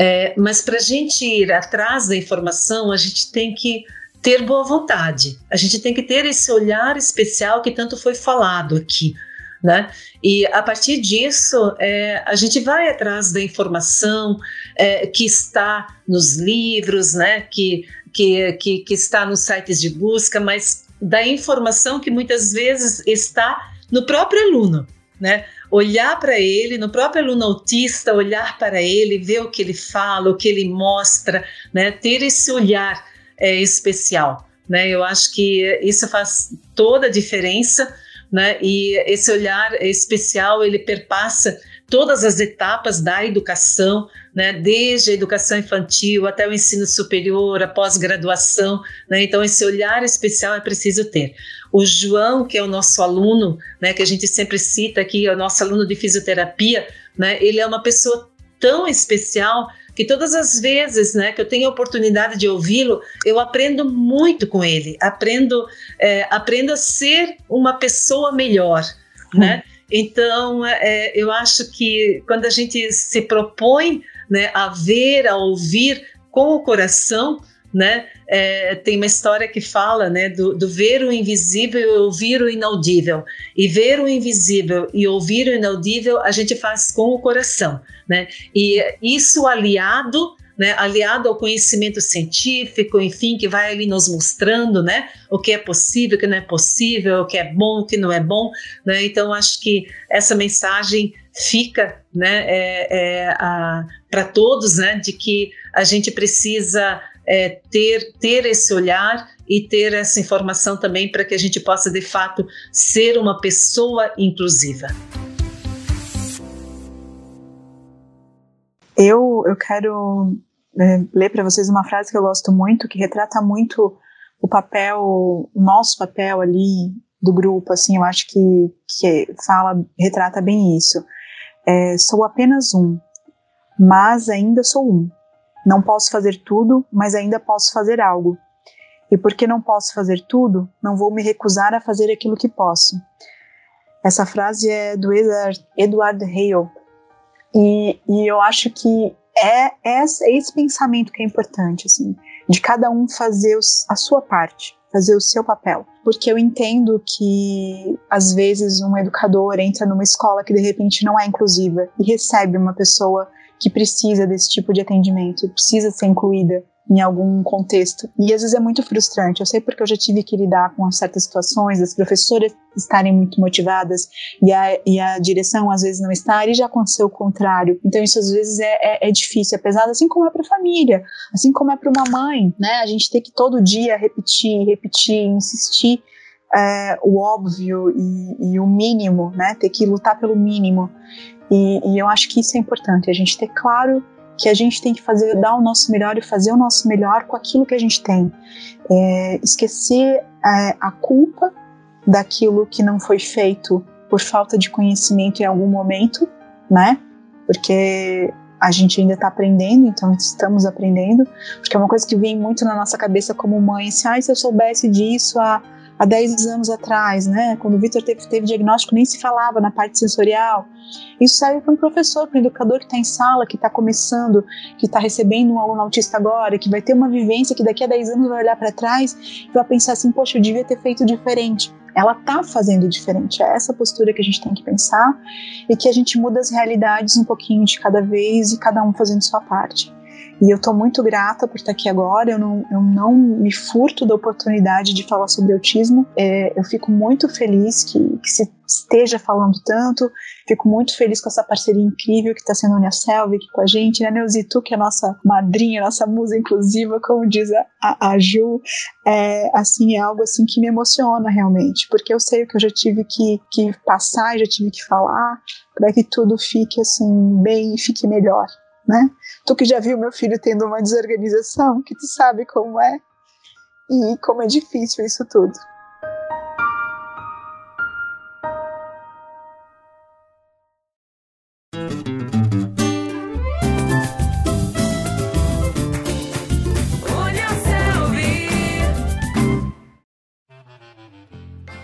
É, mas para a gente ir atrás da informação, a gente tem que ter boa vontade. A gente tem que ter esse olhar especial que tanto foi falado aqui. Né? E a partir disso, é, a gente vai atrás da informação, é, que está nos livros, né, que, que, que, que está nos sites de busca, mas da informação que muitas vezes está no próprio aluno, né? Olhar para ele, no próprio aluno autista, olhar para ele, ver o que ele fala, o que ele mostra, né? Ter esse olhar é, especial, né? Eu acho que isso faz toda a diferença, né? E esse olhar especial ele perpassa todas as etapas da educação, né, desde a educação infantil até o ensino superior, a pós-graduação. Né, então, esse olhar especial é preciso ter. O João, que é o nosso aluno, né, que a gente sempre cita aqui, é o nosso aluno de fisioterapia, né, ele é uma pessoa tão especial que todas as vezes né, que eu tenho a oportunidade de ouvi-lo, eu aprendo muito com ele, aprendo, é, aprendo a ser uma pessoa melhor, hum. né? Então, é, eu acho que quando a gente se propõe né, a ver, a ouvir com o coração, né, é, tem uma história que fala né, do, do, ver o invisível e ouvir o inaudível. E ver o invisível e ouvir o inaudível a gente faz com o coração. Né? E isso aliado né, aliado ao conhecimento científico, enfim, que vai ali nos mostrando, né, o que é possível, o que não é possível, o que é bom, o que não é bom, né, então acho que essa mensagem fica, né, é, é, para todos, né, de que a gente precisa é, ter, ter esse olhar e ter essa informação também para que a gente possa, de fato, ser uma pessoa inclusiva. Eu, eu quero é, ler para vocês uma frase que eu gosto muito, que retrata muito o papel, o nosso papel ali do grupo, assim, eu acho que, que fala, retrata bem isso. É, sou apenas um, mas ainda sou um. Não posso fazer tudo, mas ainda posso fazer algo. E porque não posso fazer tudo, não vou me recusar a fazer aquilo que posso. Essa frase é do Edward, Edward Hale. E, e eu acho que é, é, esse pensamento que é importante, assim, de cada um fazer os, a sua parte, fazer o seu papel. Porque eu entendo que, às vezes, um educador entra numa escola que de repente não é inclusiva e recebe uma pessoa que precisa desse tipo de atendimento, precisa ser incluída em algum contexto. E às vezes é muito frustrante. Eu sei porque eu já tive que lidar com certas situações, as professoras estarem muito motivadas e a, e a direção às vezes não estar, e já aconteceu o contrário. Então isso às vezes é, é, é difícil, é pesado, assim como é para a família, assim como é para uma mãe, né? A gente tem que todo dia repetir, repetir, insistir é, o óbvio e, e, o mínimo, né? Ter que lutar pelo mínimo. E, e eu acho que isso é importante, a gente ter claro que a gente tem que fazer, dar o nosso melhor e fazer o nosso melhor com aquilo que a gente tem. É, esquecer é, a culpa daquilo que não foi feito por falta de conhecimento em algum momento, né? Porque a gente ainda está aprendendo, então estamos aprendendo, porque é uma coisa que vem muito na nossa cabeça como mãe, assim, ah, se eu soubesse disso há há 10 anos atrás, né? Quando o Vitor teve, teve diagnóstico, nem se falava na parte sensorial. Isso serve para um professor, para um educador que está em sala, que está começando, que está recebendo um aluno autista agora, que vai ter uma vivência que daqui a 10 anos vai olhar para trás e vai pensar assim: poxa, eu devia ter feito diferente. Ela está fazendo diferente. É essa postura que a gente tem que pensar e que a gente muda as realidades um pouquinho de cada vez e cada um fazendo sua parte. E eu estou muito grata por estar aqui agora. Eu não, eu não me furto da oportunidade de falar sobre autismo. É, eu fico muito feliz que, que, se esteja falando tanto. Fico muito feliz com essa parceria incrível que está sendo a Unicelv aqui com a gente, né, Neuzi? Tu, que é a nossa madrinha, nossa musa inclusiva, como diz a, a, a Ju. É, assim, é algo assim que me emociona realmente, porque eu sei o que eu já tive que, que passar, já tive que falar, para que tudo fique assim, bem, fique melhor né? Tu que já viu meu filho tendo uma desorganização, que tu sabe como é e como é difícil isso tudo.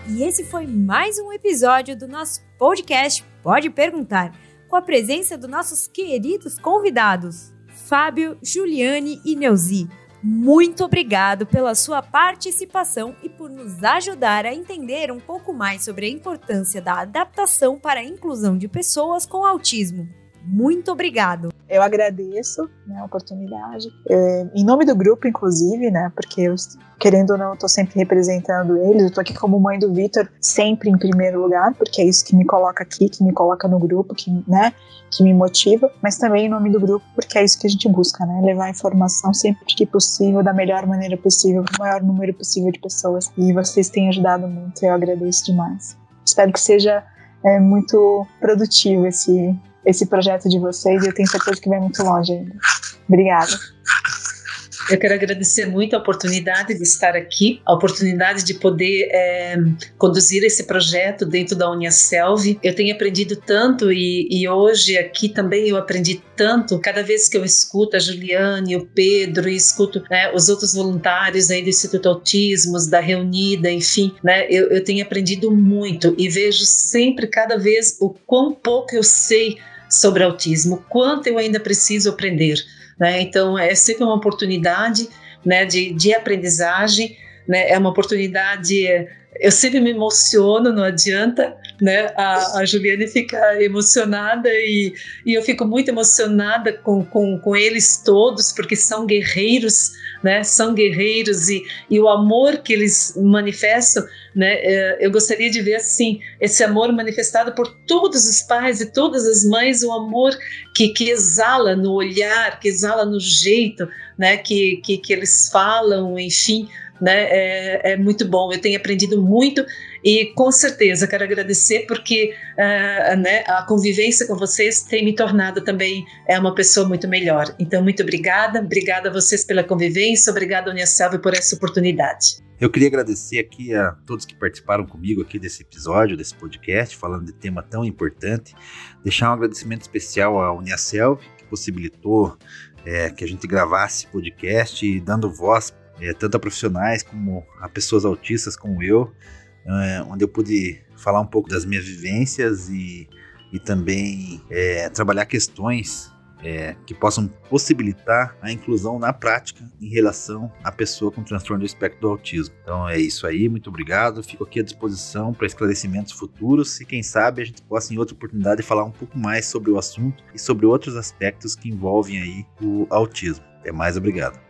E esse foi mais um episódio do nosso podcast Pode Perguntar com a presença dos nossos queridos convidados, Fábio, Juliane e Neuzi. Muito obrigado pela sua participação e por nos ajudar a entender um pouco mais sobre a importância da adaptação para a inclusão de pessoas com autismo. Muito obrigado. Eu agradeço né, a oportunidade, é, em nome do grupo, inclusive, né, porque eu, querendo ou não, estou sempre representando eles. Eu estou aqui como mãe do Vitor, sempre em primeiro lugar, porque é isso que me coloca aqui, que me coloca no grupo, que, né, que me motiva, mas também em nome do grupo, porque é isso que a gente busca, né, levar informação sempre que possível, da melhor maneira possível, para o maior número possível de pessoas. E vocês têm ajudado muito, eu agradeço demais. Espero que seja é, muito produtivo esse esse projeto de vocês e eu tenho certeza que vai muito longe ainda. Obrigada. Eu quero agradecer muito a oportunidade de estar aqui, a oportunidade de poder é, conduzir esse projeto dentro da Uniaselv. Eu tenho aprendido tanto e, e, hoje aqui também eu aprendi tanto. Cada vez que eu escuto a Juliane, o Pedro e escuto né, os outros voluntários aí do Instituto Autismos, da Reunida, enfim, né, eu, eu tenho aprendido muito e vejo sempre, cada vez, o quão pouco eu sei sobre autismo, quanto eu ainda preciso aprender. Né? Então, é sempre uma oportunidade né, de, de aprendizagem, né? é uma oportunidade. Eu sempre me emociono, não adianta, né? A, a Juliane fica emocionada e, e eu fico muito emocionada com, com, com eles todos, porque são guerreiros, né? São guerreiros e, e o amor que eles manifestam, né? É, eu gostaria de ver assim esse amor manifestado por todos os pais e todas as mães, o amor que, que exala no olhar, que exala no jeito, né? Que, que, que eles falam, enfim né? É, é, muito bom. Eu tenho aprendido muito e com certeza quero agradecer porque uh, né, a convivência com vocês tem me tornado também é uma pessoa muito melhor. Então, muito obrigada. Obrigada a vocês pela convivência. Obrigada, Unicelv, por essa oportunidade. Eu queria agradecer aqui a todos que participaram comigo aqui desse episódio, desse podcast, falando de tema tão importante. Deixar um agradecimento especial à Uniaselv, que possibilitou é, que a gente gravasse podcast, dando voz é, tanto a profissionais como a pessoas autistas como eu, é, onde eu pude falar um pouco das minhas vivências e, e também é, trabalhar questões é, que possam possibilitar a inclusão na prática em relação à pessoa com transtorno do espectro do autismo. Então é isso aí, muito obrigado. Fico aqui à disposição para esclarecimentos futuros e quem sabe a gente possa em outra oportunidade falar um pouco mais sobre o assunto e sobre outros aspectos que envolvem aí o autismo. Até mais, obrigado.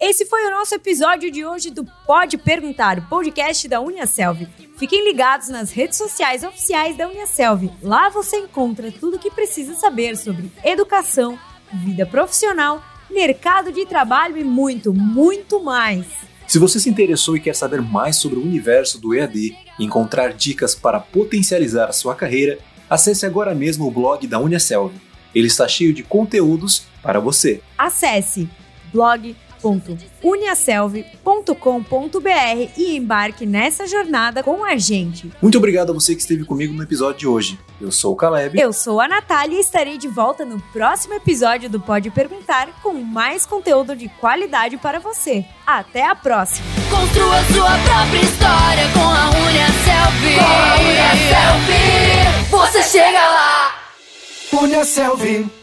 Esse foi o nosso episódio de hoje do Pode Perguntar, o podcast da Uniaselv. Fiquem ligados nas redes sociais oficiais da Uniaselv. Lá você encontra tudo o que precisa saber sobre educação, vida profissional, mercado de trabalho e muito, muito mais. Se você se interessou e quer saber mais sobre o universo do EAD e encontrar dicas para potencializar a sua carreira, acesse agora mesmo o blog da Uniaselv. Ele está cheio de conteúdos para você. Acesse blog.com www.uniaselv.com.br e embarque nessa jornada com a gente. Muito obrigado a você que esteve comigo no episódio de hoje. Eu sou o Caleb. Eu sou a Natália e estarei de volta no próximo episódio do Pode Perguntar com mais conteúdo de qualidade para você. Até a próxima! Construa sua própria história com a Uniaselv. Com a Uniaselv, você chega lá! Uniaselv.